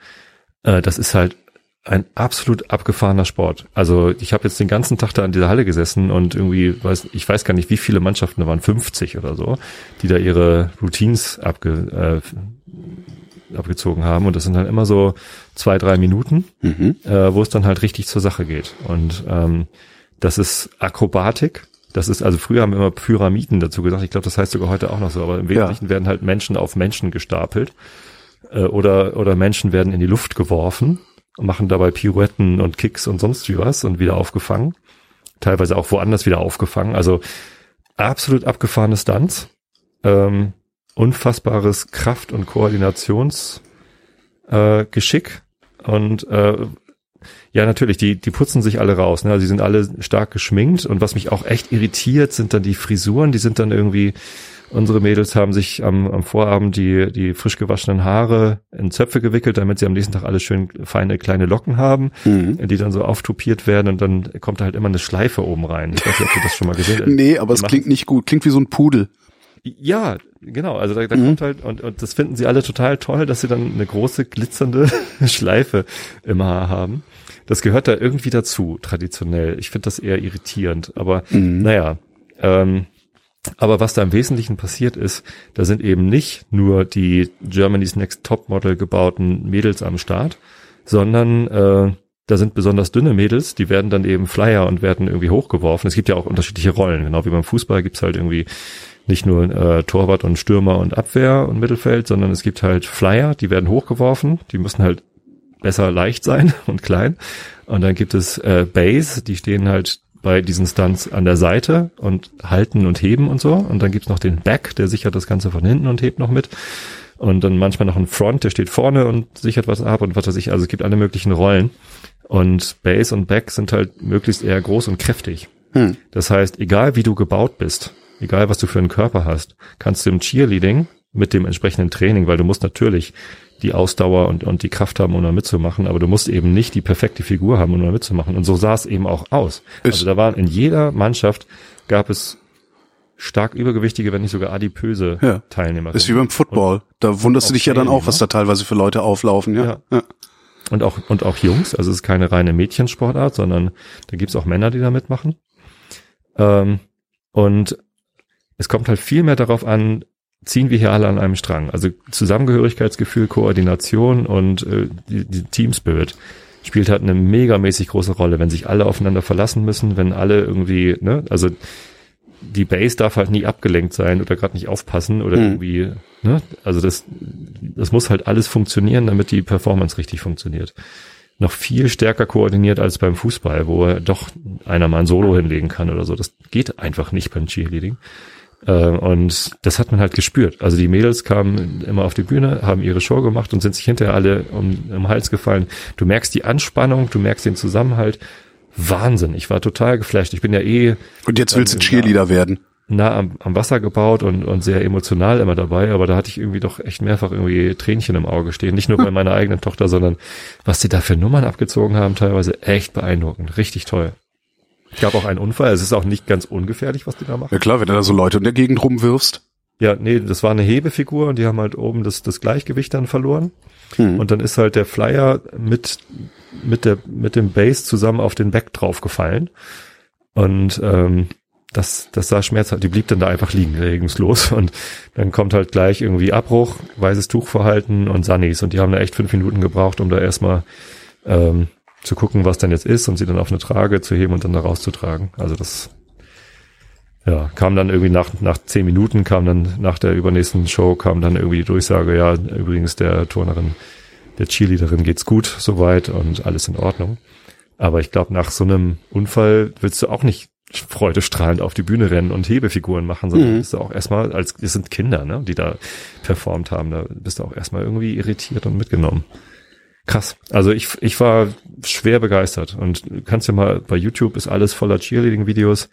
[SPEAKER 2] äh, das ist halt ein absolut abgefahrener Sport. Also ich habe jetzt den ganzen Tag da in dieser Halle gesessen und irgendwie weiß ich weiß gar nicht, wie viele Mannschaften, da waren 50 oder so, die da ihre Routines abge, äh, abgezogen haben und das sind halt immer so zwei drei Minuten, mhm. äh, wo es dann halt richtig zur Sache geht und ähm, das ist Akrobatik. Das ist, also früher haben wir immer Pyramiden dazu gesagt. Ich glaube, das heißt sogar heute auch noch so. Aber im Wesentlichen ja. werden halt Menschen auf Menschen gestapelt. Äh, oder, oder Menschen werden in die Luft geworfen machen dabei Pirouetten und Kicks und sonst wie was und wieder aufgefangen. Teilweise auch woanders wieder aufgefangen. Also absolut abgefahrene Stunts. Ähm, unfassbares Kraft- und Koordinationsgeschick. Äh, Geschick. und äh, ja, natürlich, die, die putzen sich alle raus. Ne? Also die sind alle stark geschminkt. Und was mich auch echt irritiert, sind dann die Frisuren. Die sind dann irgendwie Unsere Mädels haben sich am, am Vorabend die, die frisch gewaschenen Haare in Zöpfe gewickelt, damit sie am nächsten Tag alle schön feine kleine Locken haben, mhm. die dann so auftupiert werden und dann kommt da halt immer eine Schleife oben rein. Ich weiß nicht, ob du das schon mal gesehen hast.
[SPEAKER 1] nee, aber es klingt nicht gut. Klingt wie so ein Pudel.
[SPEAKER 2] Ja, genau. Also da, da mhm. kommt halt, und, und das finden sie alle total toll, dass sie dann eine große glitzernde Schleife im Haar haben. Das gehört da irgendwie dazu, traditionell. Ich finde das eher irritierend. Aber mhm. naja, ähm, aber was da im Wesentlichen passiert ist, da sind eben nicht nur die Germany's Next Top Model gebauten Mädels am Start, sondern äh, da sind besonders dünne Mädels, die werden dann eben Flyer und werden irgendwie hochgeworfen. Es gibt ja auch unterschiedliche Rollen, genau wie beim Fußball gibt's halt irgendwie nicht nur äh, Torwart und Stürmer und Abwehr und Mittelfeld, sondern es gibt halt Flyer, die werden hochgeworfen, die müssen halt besser leicht sein und klein. Und dann gibt es äh, Base, die stehen halt bei diesen Stunts an der Seite und halten und heben und so. Und dann gibt's noch den Back, der sichert das Ganze von hinten und hebt noch mit. Und dann manchmal noch ein Front, der steht vorne und sichert was ab und was weiß ich. Also es gibt alle möglichen Rollen. Und Base und Back sind halt möglichst eher groß und kräftig. Hm. Das heißt, egal wie du gebaut bist, egal was du für einen Körper hast, kannst du im Cheerleading mit dem entsprechenden Training, weil du musst natürlich die Ausdauer und, und die Kraft haben, um da mitzumachen, aber du musst eben nicht die perfekte Figur haben, um da mitzumachen. Und so sah es eben auch aus. Ist also da waren in jeder Mannschaft gab es stark übergewichtige, wenn nicht sogar adipöse ja. Teilnehmer.
[SPEAKER 1] Ist wie beim Football. da wunderst du dich ja dann auch, was da teilweise für Leute auflaufen, ja. ja. ja.
[SPEAKER 2] Und auch, und auch Jungs, also es ist keine reine Mädchensportart, sondern da gibt's auch Männer, die da mitmachen. Ähm, und es kommt halt viel mehr darauf an, ziehen wir hier alle an einem Strang. Also Zusammengehörigkeitsgefühl, Koordination und äh, die, die Team Spirit spielt halt eine megamäßig große Rolle, wenn sich alle aufeinander verlassen müssen, wenn alle irgendwie, ne, also die Base darf halt nie abgelenkt sein oder gerade nicht aufpassen oder mhm. irgendwie, ne, also das, das muss halt alles funktionieren, damit die Performance richtig funktioniert. Noch viel stärker koordiniert als beim Fußball, wo doch einer mal ein Solo hinlegen kann oder so. Das geht einfach nicht beim Cheerleading. Äh, und das hat man halt gespürt. Also die Mädels kamen immer auf die Bühne, haben ihre Show gemacht und sind sich hinterher alle um, um Hals gefallen. Du merkst die Anspannung, du merkst den Zusammenhalt. Wahnsinn. Ich war total geflasht. Ich bin ja eh.
[SPEAKER 1] Und jetzt willst du Cheerleader werden.
[SPEAKER 2] Nah am, am Wasser gebaut und, und sehr emotional immer dabei, aber da hatte ich irgendwie doch echt mehrfach irgendwie Tränchen im Auge stehen. Nicht nur bei meiner eigenen Tochter, sondern was die da für Nummern abgezogen haben, teilweise echt beeindruckend. Richtig toll. Es gab auch einen Unfall. Es ist auch nicht ganz ungefährlich, was die da machen.
[SPEAKER 1] Ja klar, wenn du da so Leute in der Gegend rumwirfst.
[SPEAKER 2] Ja, nee, das war eine Hebefigur und die haben halt oben das, das Gleichgewicht dann verloren. Hm. Und dann ist halt der Flyer mit, mit der, mit dem Base zusammen auf den Back draufgefallen. Und, ähm, das, das sah schmerzhaft. Die blieb dann da einfach liegen, regungslos. Und dann kommt halt gleich irgendwie Abbruch, weißes Tuch verhalten und Sunnies. Und die haben da echt fünf Minuten gebraucht, um da erstmal ähm, zu gucken, was denn jetzt ist und sie dann auf eine Trage zu heben und dann da rauszutragen. Also das ja, kam dann irgendwie nach, nach zehn Minuten, kam dann nach der übernächsten Show, kam dann irgendwie die Durchsage, ja, übrigens der Turnerin der Cheerleaderin geht's gut soweit und alles in Ordnung. Aber ich glaube, nach so einem Unfall willst du auch nicht freudestrahlend auf die Bühne rennen und Hebefiguren machen, sondern mhm. bist du auch erstmal, als es sind Kinder, ne, die da performt haben, da bist du auch erstmal irgendwie irritiert und mitgenommen. Krass. Also ich, ich war schwer begeistert und kannst ja mal bei YouTube ist alles voller Cheerleading-Videos.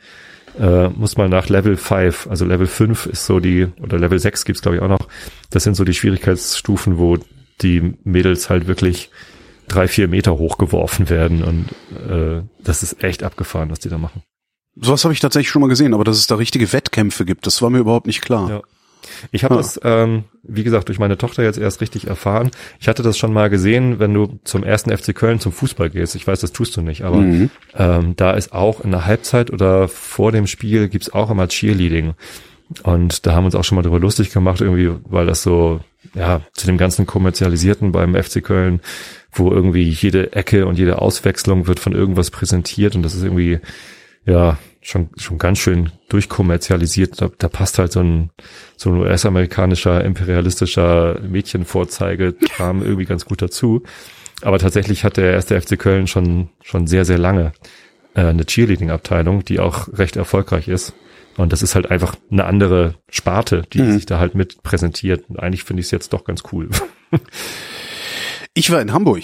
[SPEAKER 2] Äh, muss mal nach Level 5, also Level 5 ist so die, oder Level 6 gibt's glaube ich auch noch. Das sind so die Schwierigkeitsstufen, wo die Mädels halt wirklich drei, vier Meter hochgeworfen werden und äh, das ist echt abgefahren, was die da machen.
[SPEAKER 1] Sowas habe ich tatsächlich schon mal gesehen, aber dass es da richtige Wettkämpfe gibt, das war mir überhaupt nicht klar. Ja.
[SPEAKER 2] Ich habe ah. das, ähm, wie gesagt, durch meine Tochter jetzt erst richtig erfahren. Ich hatte das schon mal gesehen, wenn du zum ersten FC Köln zum Fußball gehst. Ich weiß, das tust du nicht, aber mhm. ähm, da ist auch in der Halbzeit oder vor dem Spiel gibt's auch immer Cheerleading. Und da haben wir uns auch schon mal drüber lustig gemacht, irgendwie, weil das so, ja, zu dem ganzen Kommerzialisierten beim FC Köln, wo irgendwie jede Ecke und jede Auswechslung wird von irgendwas präsentiert und das ist irgendwie, ja, schon, schon ganz schön durchkommerzialisiert. Da, da passt halt so ein, so ein US-amerikanischer imperialistischer Mädchenvorzeigekram irgendwie ganz gut dazu. Aber tatsächlich hat der erste FC Köln schon, schon sehr, sehr lange äh, eine Cheerleading-Abteilung, die auch recht erfolgreich ist. Und das ist halt einfach eine andere Sparte, die mhm. sich da halt mit präsentiert. Und eigentlich finde ich es jetzt doch ganz cool.
[SPEAKER 1] ich war in Hamburg.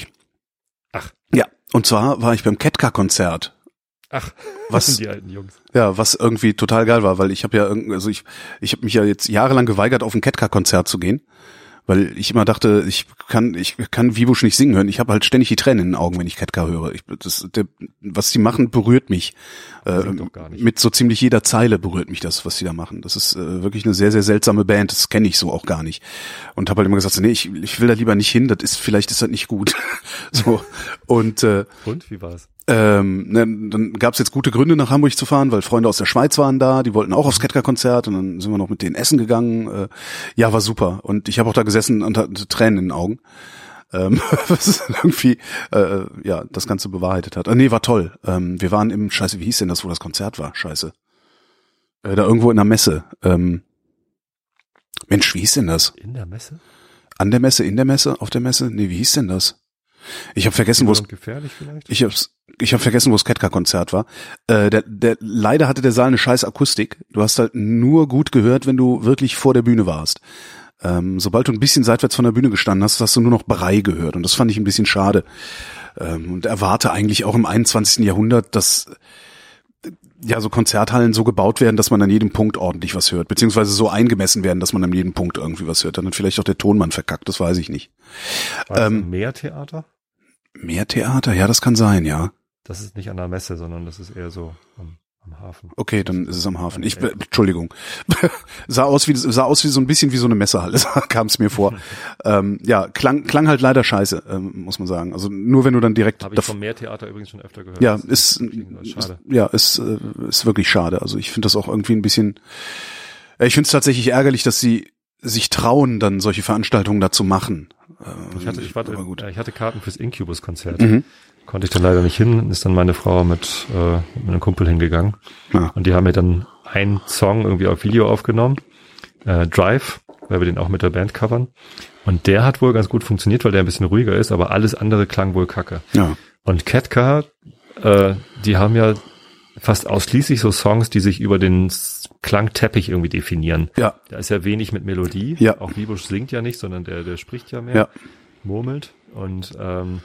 [SPEAKER 2] Ach.
[SPEAKER 1] Ja. Und zwar war ich beim Ketka-Konzert
[SPEAKER 2] Ach, was sind die alten Jungs?
[SPEAKER 1] Ja, was irgendwie total geil war, weil ich habe ja irgendwie, also ich, ich habe mich ja jetzt jahrelang geweigert, auf ein Ketka-Konzert zu gehen, weil ich immer dachte, ich kann, ich kann Vivusch nicht singen hören. Ich habe halt ständig die Tränen in den Augen, wenn ich Ketka höre. Ich, das, der, was die machen, berührt mich. Äh, mit so ziemlich jeder Zeile berührt mich das, was sie da machen. Das ist äh, wirklich eine sehr, sehr seltsame Band. Das kenne ich so auch gar nicht. Und habe halt immer gesagt, nee, ich, ich will da lieber nicht hin. Das ist vielleicht ist das nicht gut. so und äh,
[SPEAKER 2] und wie war's?
[SPEAKER 1] Ähm, ne, dann gab es jetzt gute Gründe, nach Hamburg zu fahren, weil Freunde aus der Schweiz waren da, die wollten auch aufs Ketka-Konzert und dann sind wir noch mit denen essen gegangen. Äh, ja, war super. Und ich habe auch da gesessen und hatte Tränen in den Augen. Ähm, was irgendwie äh, ja das Ganze bewahrheitet hat. Ah, nee, war toll. Ähm, wir waren im Scheiße, wie hieß denn das, wo das Konzert war? Scheiße. Äh, da irgendwo in der Messe. Ähm, Mensch, wie hieß denn das?
[SPEAKER 2] In der Messe?
[SPEAKER 1] An der Messe, in der Messe, auf der Messe? Nee, wie hieß denn das? Ich habe vergessen, wo es
[SPEAKER 2] gefährlich vielleicht.
[SPEAKER 1] Ich hab's ich habe vergessen, wo das Ketka-Konzert war. Äh, der, der, leider hatte der Saal eine scheiß Akustik. Du hast halt nur gut gehört, wenn du wirklich vor der Bühne warst. Ähm, sobald du ein bisschen seitwärts von der Bühne gestanden hast, hast du nur noch Brei gehört. Und das fand ich ein bisschen schade. Ähm, und erwarte eigentlich auch im 21. Jahrhundert, dass ja so Konzerthallen so gebaut werden, dass man an jedem Punkt ordentlich was hört, beziehungsweise so eingemessen werden, dass man an jedem Punkt irgendwie was hört. Dann hat vielleicht auch der Tonmann verkackt, das weiß ich nicht.
[SPEAKER 2] War ähm, mehr Theater?
[SPEAKER 1] Mehr Theater, ja, das kann sein, ja.
[SPEAKER 2] Das ist nicht an der Messe, sondern das ist eher so am, am Hafen.
[SPEAKER 1] Okay, dann ist es am Hafen. Ich, Entschuldigung. sah aus wie, sah aus wie so ein bisschen wie so eine Messehalle, kam es mir vor. ähm, ja, klang, klang halt leider scheiße, ähm, muss man sagen. Also nur wenn du dann direkt.
[SPEAKER 2] Habe ich vom Mehrtheater übrigens schon öfter gehört.
[SPEAKER 1] Ja, ist, ist, ja, ist, äh, ist wirklich schade. Also ich finde das auch irgendwie ein bisschen, äh, ich finde es tatsächlich ärgerlich, dass sie sich trauen, dann solche Veranstaltungen da zu machen.
[SPEAKER 2] Ich hatte, ich, warte, ich hatte Karten fürs Incubus-Konzert. Mhm konnte ich dann leider nicht hin, ist dann meine Frau mit, äh, mit einem Kumpel hingegangen. Ja. Und die haben mir dann einen Song irgendwie auf Video aufgenommen, äh, Drive, weil wir den auch mit der Band covern. Und der hat wohl ganz gut funktioniert, weil der ein bisschen ruhiger ist, aber alles andere klang wohl kacke.
[SPEAKER 1] Ja.
[SPEAKER 2] Und Ketka, äh, die haben ja fast ausschließlich so Songs, die sich über den Klangteppich irgendwie definieren.
[SPEAKER 1] Ja.
[SPEAKER 2] Da ist ja wenig mit Melodie.
[SPEAKER 1] Ja.
[SPEAKER 2] Auch Vibusch singt ja nicht, sondern der, der spricht ja mehr.
[SPEAKER 1] Ja.
[SPEAKER 2] Murmelt. Und ähm,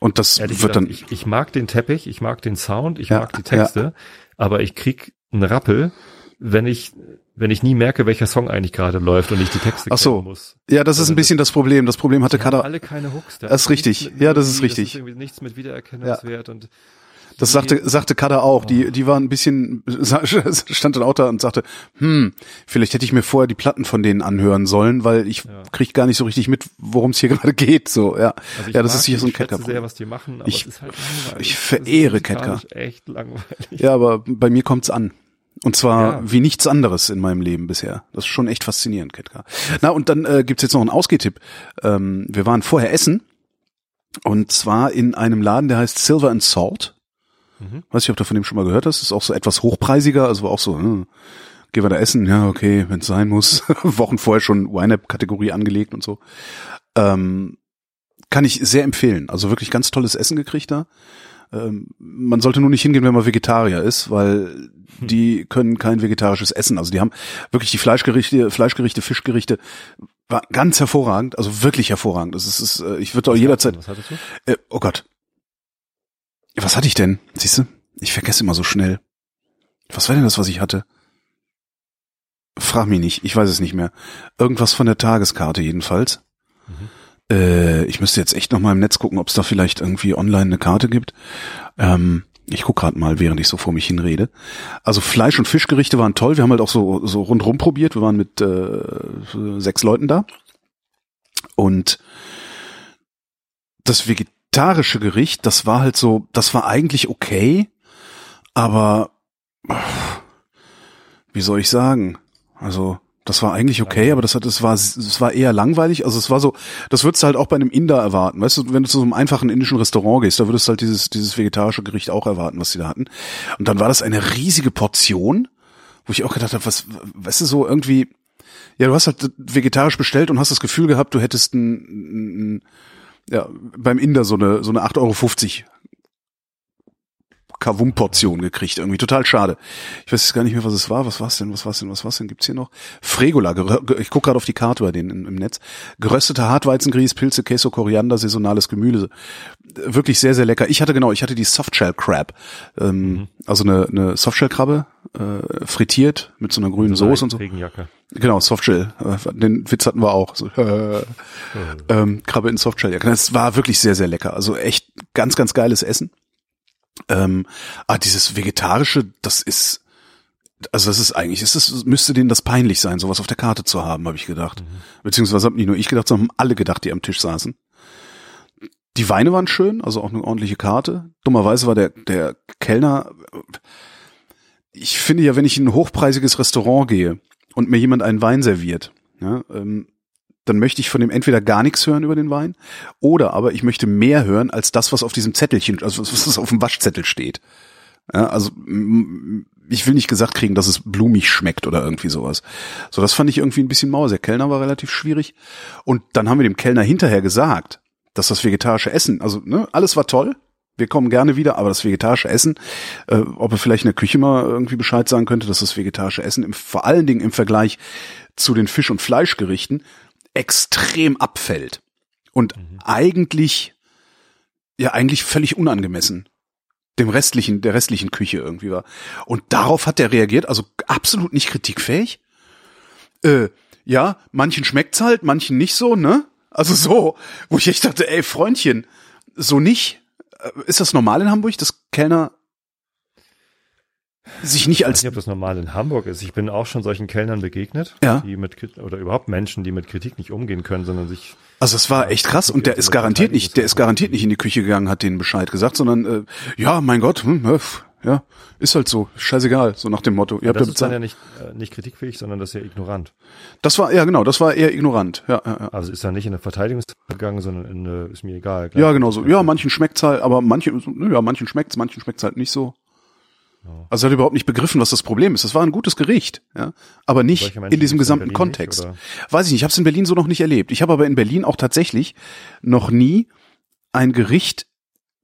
[SPEAKER 1] und das Ehrlich wird gesagt, dann.
[SPEAKER 2] Ich, ich mag den Teppich, ich mag den Sound, ich ja, mag die Texte, ja. aber ich krieg einen Rappel, wenn ich wenn ich nie merke, welcher Song eigentlich gerade läuft und ich die Texte
[SPEAKER 1] Ach so. muss. Ja, das ist ein bisschen das Problem. Das Problem hatte Kader.
[SPEAKER 2] alle keine Hooks.
[SPEAKER 1] Da das ist richtig. Ja, das ist richtig.
[SPEAKER 2] Das ist nichts mit Wiedererkennungswert ja. und
[SPEAKER 1] das sagte, sagte Kada auch. Die, die war ein bisschen, stand dann auch da und sagte, hm, vielleicht hätte ich mir vorher die Platten von denen anhören sollen, weil ich ja. krieg gar nicht so richtig mit, worum es hier gerade geht. So, ja.
[SPEAKER 2] Also
[SPEAKER 1] ja, das ist hier so ein Ketka.
[SPEAKER 2] Ich sehr, was die machen, aber
[SPEAKER 1] ich,
[SPEAKER 2] es ist halt
[SPEAKER 1] langweilig. Ich verehre Ketka.
[SPEAKER 2] Echt langweilig.
[SPEAKER 1] Ja, aber bei mir kommt's an. Und zwar ja. wie nichts anderes in meinem Leben bisher. Das ist schon echt faszinierend, Ketka. Na, und dann äh, gibt's jetzt noch einen Ausgehtipp. Ähm, wir waren vorher essen. Und zwar in einem Laden, der heißt Silver and Salt. Mhm. Weiß ich, ob du von dem schon mal gehört hast. Ist auch so etwas hochpreisiger, also auch so, hm, gehen wir da essen, ja, okay, wenn es sein muss. Wochen vorher schon Wine-App-Kategorie angelegt und so. Ähm, kann ich sehr empfehlen. Also wirklich ganz tolles Essen gekriegt da. Ähm, man sollte nur nicht hingehen, wenn man Vegetarier ist, weil die können kein vegetarisches Essen. Also die haben wirklich die Fleischgerichte, Fleischgerichte, Fischgerichte war ganz hervorragend, also wirklich hervorragend. Das ist, ist äh, ich würde auch jederzeit. Was hattest du? Äh, oh Gott. Was hatte ich denn? Siehst du? Ich vergesse immer so schnell. Was war denn das, was ich hatte? Frag mich nicht, ich weiß es nicht mehr. Irgendwas von der Tageskarte jedenfalls. Mhm. Äh, ich müsste jetzt echt noch mal im Netz gucken, ob es da vielleicht irgendwie online eine Karte gibt. Ähm, ich guck gerade mal, während ich so vor mich hinrede. Also Fleisch- und Fischgerichte waren toll. Wir haben halt auch so, so rundrum probiert. Wir waren mit äh, sechs Leuten da. Und das vegetarische Gericht, das war halt so, das war eigentlich okay, aber wie soll ich sagen? Also das war eigentlich okay, aber das hat, es war, es war eher langweilig. Also es war so, das würdest du halt auch bei einem Inder erwarten. Weißt du, wenn du zu so einem einfachen indischen Restaurant gehst, da würdest du halt dieses, dieses vegetarische Gericht auch erwarten, was die da hatten. Und dann war das eine riesige Portion, wo ich auch gedacht habe, was, weißt du, so irgendwie, ja, du hast halt vegetarisch bestellt und hast das Gefühl gehabt, du hättest ein, ein ja, beim Inder so eine, so eine 8,50 Euro Kavum-Portion gekriegt. Irgendwie total schade. Ich weiß gar nicht mehr, was es war. Was war's denn? Was war's denn? Was war's denn? Gibt's hier noch? Fregola. Ich gucke gerade auf die Karte bei denen im, Netz. Gerösteter Hartweizengrieß, Pilze, Queso, Koriander, saisonales Gemüse. Wirklich sehr, sehr lecker. Ich hatte genau, ich hatte die Softshell Crab. Ähm, mhm. Also eine, eine Softshell Krabbe, äh, frittiert mit so einer grünen so Soße und so.
[SPEAKER 2] Regenjacke.
[SPEAKER 1] Genau, Softshell. Äh, den Witz hatten wir auch. So, äh, ähm, Krabbe in Softshell. Das war wirklich sehr, sehr lecker. Also echt ganz, ganz geiles Essen. Ähm, ah, dieses Vegetarische, das ist, also das ist eigentlich, ist das, müsste denen das peinlich sein, sowas auf der Karte zu haben, habe ich gedacht. Mhm. Beziehungsweise haben nicht nur ich gedacht, sondern haben alle gedacht, die am Tisch saßen. Die Weine waren schön, also auch eine ordentliche Karte. Dummerweise war der, der Kellner, ich finde ja, wenn ich in ein hochpreisiges Restaurant gehe und mir jemand einen Wein serviert, ja, ähm, dann möchte ich von dem entweder gar nichts hören über den Wein oder aber ich möchte mehr hören als das, was auf diesem Zettelchen, also was auf dem Waschzettel steht. Ja, also ich will nicht gesagt kriegen, dass es blumig schmeckt oder irgendwie sowas. So, das fand ich irgendwie ein bisschen mau. Der Kellner war relativ schwierig. Und dann haben wir dem Kellner hinterher gesagt, dass das vegetarische Essen, also ne, alles war toll. Wir kommen gerne wieder, aber das vegetarische Essen, äh, ob er vielleicht in der Küche mal irgendwie Bescheid sagen könnte, dass das vegetarische Essen im, vor allen Dingen im Vergleich zu den Fisch- und Fleischgerichten extrem abfällt und mhm. eigentlich ja eigentlich völlig unangemessen dem restlichen der restlichen Küche irgendwie war. Und darauf hat er reagiert also absolut nicht kritikfähig. Äh, ja manchen schmeckt's halt manchen nicht so ne? Also so wo ich echt dachte ey Freundchen so nicht ist das normal in Hamburg dass Kellner sich nicht als.
[SPEAKER 2] Ich weiß nicht, ob das normal in Hamburg ist. Ich bin auch schon solchen Kellnern begegnet,
[SPEAKER 1] ja.
[SPEAKER 2] die mit oder überhaupt Menschen, die mit Kritik nicht umgehen können, sondern sich.
[SPEAKER 1] Also es war echt krass und der ist garantiert nicht, der ist garantiert nicht in die Küche gegangen, hat denen Bescheid gesagt, sondern äh, ja, mein Gott, hm, ja, ist halt so, scheißegal, so nach dem Motto.
[SPEAKER 2] Ihr habt das ist dann ja nicht, äh, nicht kritikfähig, sondern das ist ja ignorant.
[SPEAKER 1] Das war, ja genau, das war eher ignorant. Ja, ja, ja.
[SPEAKER 2] Also ist er nicht in eine Verteidigung gegangen, sondern in eine, ist mir egal.
[SPEAKER 1] Ja, genau so. Ja, manchen schmeckt's halt, aber manche, ja, manchen schmeckt's, manchen schmeckt's halt nicht so. Also er hat überhaupt nicht begriffen, was das Problem ist. Das war ein gutes Gericht, ja, aber nicht in diesem gesamten in Kontext. Nicht, Weiß ich nicht, ich habe es in Berlin so noch nicht erlebt. Ich habe aber in Berlin auch tatsächlich noch nie ein Gericht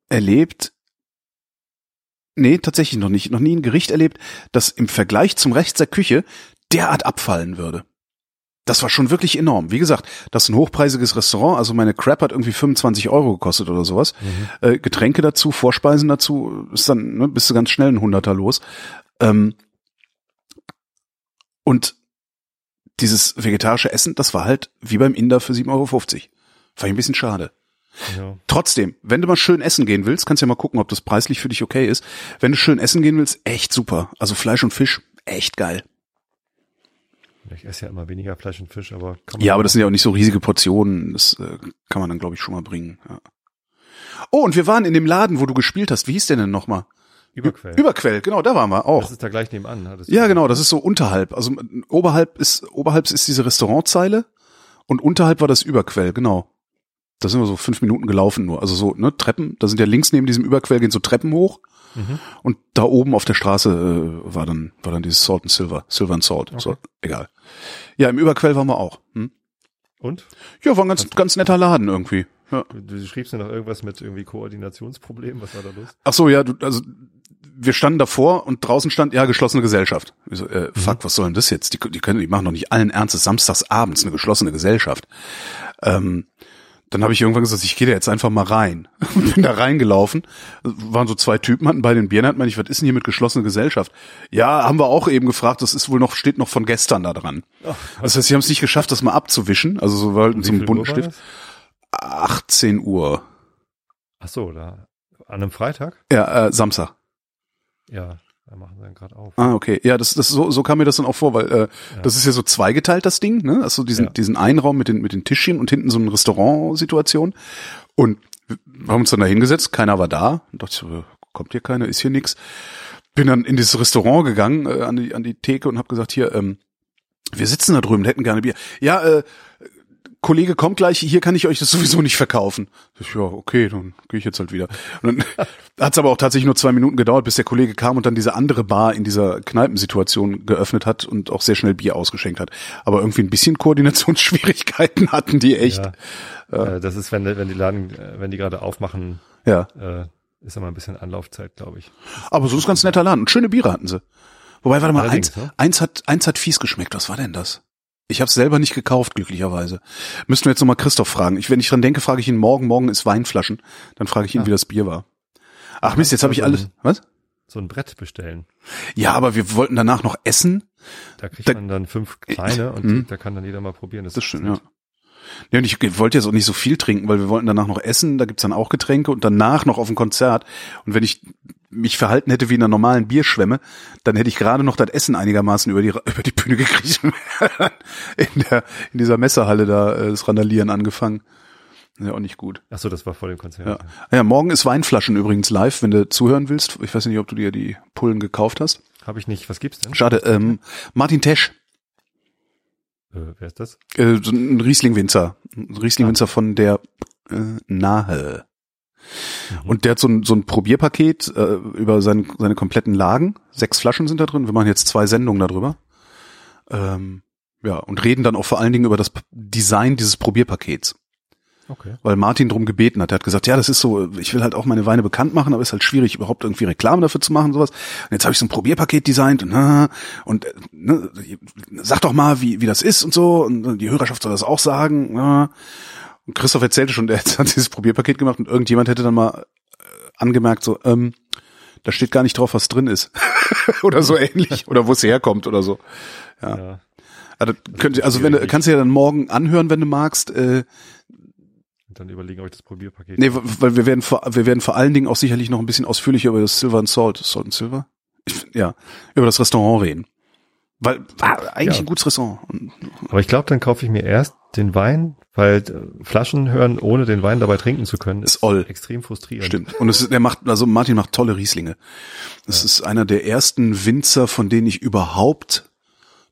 [SPEAKER 1] erlebt. Nee, tatsächlich noch nicht. Noch nie ein Gericht erlebt, das im Vergleich zum Rest der Küche derart abfallen würde das war schon wirklich enorm. Wie gesagt, das ist ein hochpreisiges Restaurant. Also meine Crap hat irgendwie 25 Euro gekostet oder sowas. Mhm. Äh, Getränke dazu, Vorspeisen dazu, ist dann, ne, bist du ganz schnell ein Hunderter los. Ähm, und dieses vegetarische Essen, das war halt wie beim Inder für 7,50 Euro. Fand ich ein bisschen schade. Ja. Trotzdem, wenn du mal schön essen gehen willst, kannst du ja mal gucken, ob das preislich für dich okay ist. Wenn du schön essen gehen willst, echt super. Also Fleisch und Fisch, echt geil.
[SPEAKER 2] Ich esse ja immer weniger Fleisch und Fisch, aber
[SPEAKER 1] kann man Ja, aber das sind ja auch nicht so riesige Portionen. Das äh, kann man dann, glaube ich, schon mal bringen. Ja. Oh, und wir waren in dem Laden, wo du gespielt hast. Wie hieß der denn nochmal?
[SPEAKER 2] Überquell.
[SPEAKER 1] Überquell, genau, da waren wir auch.
[SPEAKER 2] Das ist da gleich nebenan.
[SPEAKER 1] Ja, genau, das ist so unterhalb. Also oberhalb ist, oberhalb ist diese Restaurantzeile und unterhalb war das Überquell, genau. Da sind wir so fünf Minuten gelaufen nur. Also so, ne, Treppen, da sind ja links neben diesem Überquell gehen so Treppen hoch. Mhm. Und da oben auf der Straße äh, war dann war dann dieses Salt and Silver, Silver and Salt. Okay. So, egal. Ja, im Überquell waren wir auch. Hm?
[SPEAKER 2] Und?
[SPEAKER 1] Ja, war ein ganz ganz netter Laden irgendwie.
[SPEAKER 2] Ja. Du, du schriebst mir noch irgendwas mit irgendwie Koordinationsproblemen. Was war da los?
[SPEAKER 1] Ach so, ja, du, also wir standen davor und draußen stand ja geschlossene Gesellschaft. So, äh, fuck, mhm. was soll denn das jetzt? Die, die können, die machen doch nicht allen Ernstes samstags abends eine geschlossene Gesellschaft. Ähm, dann habe ich irgendwann gesagt, ich gehe da jetzt einfach mal rein. Bin da reingelaufen. Waren so zwei Typen, hatten bei den Bieren, hat man ich, was ist denn hier mit geschlossener Gesellschaft? Ja, haben wir auch eben gefragt, das ist wohl noch, steht noch von gestern da dran. Ach, das heißt, sie haben es nicht geschafft, das mal abzuwischen, also so weil so ein Buntenstift. 18 Uhr.
[SPEAKER 2] Ach so, da an einem Freitag?
[SPEAKER 1] Ja, äh, Samstag.
[SPEAKER 2] Ja, da machen sie dann gerade auf.
[SPEAKER 1] Ah, okay. Ja, das, das so, so kam mir das dann auch vor, weil äh, ja. das ist ja so zweigeteilt, das Ding, ne? Also diesen, ja. diesen einen Raum mit den, mit den Tischchen und hinten so eine Restaurantsituation. Und wir haben uns dann da hingesetzt, keiner war da. Und dachte ich so, kommt hier keiner, ist hier nix. Bin dann in dieses Restaurant gegangen, äh, an, die, an die Theke und habe gesagt, hier, ähm, wir sitzen da drüben, hätten gerne Bier. Ja, äh, Kollege kommt gleich, hier kann ich euch das sowieso nicht verkaufen. Ich, ja, okay, dann gehe ich jetzt halt wieder. Und dann hat es aber auch tatsächlich nur zwei Minuten gedauert, bis der Kollege kam und dann diese andere Bar in dieser Kneipensituation geöffnet hat und auch sehr schnell Bier ausgeschenkt hat. Aber irgendwie ein bisschen Koordinationsschwierigkeiten hatten die echt.
[SPEAKER 2] Ja, äh, das ist, wenn, wenn die Laden, äh, wenn die gerade aufmachen,
[SPEAKER 1] ja.
[SPEAKER 2] äh, ist immer ein bisschen Anlaufzeit, glaube ich.
[SPEAKER 1] Aber so ist ganz netter Laden. Und schöne Biere hatten sie. Wobei, warte mal, eins, ne? eins hat, eins hat fies geschmeckt. Was war denn das? Ich habe es selber nicht gekauft, glücklicherweise. Müssten wir jetzt nochmal Christoph fragen. Ich, wenn ich dran denke, frage ich ihn morgen. Morgen ist Weinflaschen. Dann frage ich ihn, ah. wie das Bier war. Ach Mist, jetzt habe ich alles. Was?
[SPEAKER 2] So ein Brett bestellen.
[SPEAKER 1] Ja, aber wir wollten danach noch essen.
[SPEAKER 2] Da kriegt da, man dann fünf kleine und mh. da kann dann jeder mal probieren.
[SPEAKER 1] Das, das stimmt, ja. Ja, und ich wollte jetzt auch nicht so viel trinken, weil wir wollten danach noch essen, da gibt's dann auch Getränke und danach noch auf ein Konzert. Und wenn ich mich verhalten hätte wie in einer normalen Bierschwemme, dann hätte ich gerade noch das Essen einigermaßen über die über die Bühne gekriegt in der in dieser Messehalle da äh, das Randalieren angefangen. Ja, auch nicht gut.
[SPEAKER 2] Ach so, das war vor dem Konzert.
[SPEAKER 1] Ja. ja, morgen ist Weinflaschen übrigens live, wenn du zuhören willst. Ich weiß nicht, ob du dir die Pullen gekauft hast.
[SPEAKER 2] Habe ich nicht. Was gibt's denn?
[SPEAKER 1] Schade. Ähm, Martin Tesch.
[SPEAKER 2] Äh, wer ist das?
[SPEAKER 1] Äh, so ein Riesling-Winzer. Ein Riesling-Winzer ah. von der äh, Nahe. Mhm. Und der hat so ein, so ein Probierpaket äh, über sein, seine kompletten Lagen. Sechs Flaschen sind da drin. Wir machen jetzt zwei Sendungen darüber. Ähm, ja, und reden dann auch vor allen Dingen über das Design dieses Probierpakets.
[SPEAKER 2] Okay.
[SPEAKER 1] Weil Martin drum gebeten hat. Er hat gesagt, ja, das ist so, ich will halt auch meine Weine bekannt machen, aber ist halt schwierig, überhaupt irgendwie Reklame dafür zu machen und sowas. Und jetzt habe ich so ein Probierpaket designt und, und ne, sag doch mal, wie, wie das ist und so. Und die Hörerschaft soll das auch sagen. Und Christoph erzählte schon, der hat dieses Probierpaket gemacht und irgendjemand hätte dann mal äh, angemerkt, so, ähm, da steht gar nicht drauf, was drin ist. oder so ähnlich. Oder wo es herkommt oder so. Ja. ja. Also, könnt, also wenn du, kannst du ja dann morgen anhören, wenn du magst. Äh,
[SPEAKER 2] dann überlegen, ob ich das Probierpaket.
[SPEAKER 1] Nee, weil wir werden vor, wir werden vor allen Dingen auch sicherlich noch ein bisschen ausführlicher über das Silver and Salt, Salt and Silver? Ja, über das Restaurant reden. Weil war eigentlich ja. ein gutes Restaurant.
[SPEAKER 2] Aber ich glaube, dann kaufe ich mir erst den Wein, weil äh, Flaschen hören, ohne den Wein dabei trinken zu können,
[SPEAKER 1] ist, ist all.
[SPEAKER 2] extrem frustrierend.
[SPEAKER 1] Stimmt. Und es ist, der macht, also Martin macht tolle Rieslinge. Das ja. ist einer der ersten Winzer, von denen ich überhaupt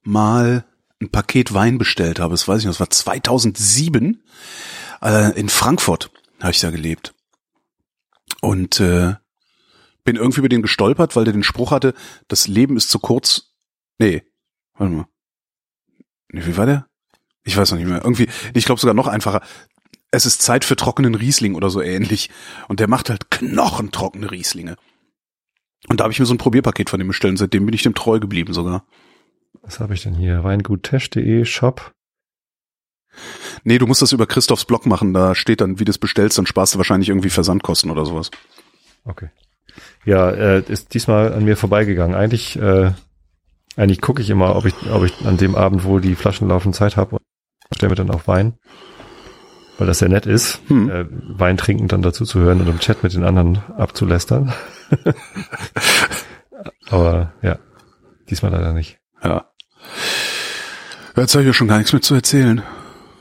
[SPEAKER 1] mal ein Paket Wein bestellt habe. Das weiß ich noch. Das war 2007 äh, in Frankfurt habe ich da gelebt. Und äh, bin irgendwie über den gestolpert, weil der den Spruch hatte, das Leben ist zu kurz. Nee, Warte mal. Wie war der? Ich weiß noch nicht mehr. Irgendwie, ich glaube sogar noch einfacher. Es ist Zeit für trockenen Riesling oder so ähnlich. Und der macht halt knochentrockene Rieslinge. Und da habe ich mir so ein Probierpaket von dem bestellt. Seitdem bin ich dem treu geblieben sogar.
[SPEAKER 2] Was habe ich denn hier? Weinguttesch.de Shop.
[SPEAKER 1] Nee, du musst das über Christophs Blog machen. Da steht dann, wie du es bestellst, dann sparst du wahrscheinlich irgendwie Versandkosten oder sowas.
[SPEAKER 2] Okay. Ja, äh, ist diesmal an mir vorbeigegangen. Eigentlich äh, eigentlich gucke ich immer, ob ich, ob ich an dem Abend, wo die Flaschen laufen, Zeit habe und stelle mir dann auch Wein. Weil das sehr nett ist, hm. äh, Wein trinken dann dazu zu hören und im Chat mit den anderen abzulästern. Aber ja, diesmal leider nicht.
[SPEAKER 1] Ja. Jetzt habe ich ja schon gar nichts mehr zu erzählen.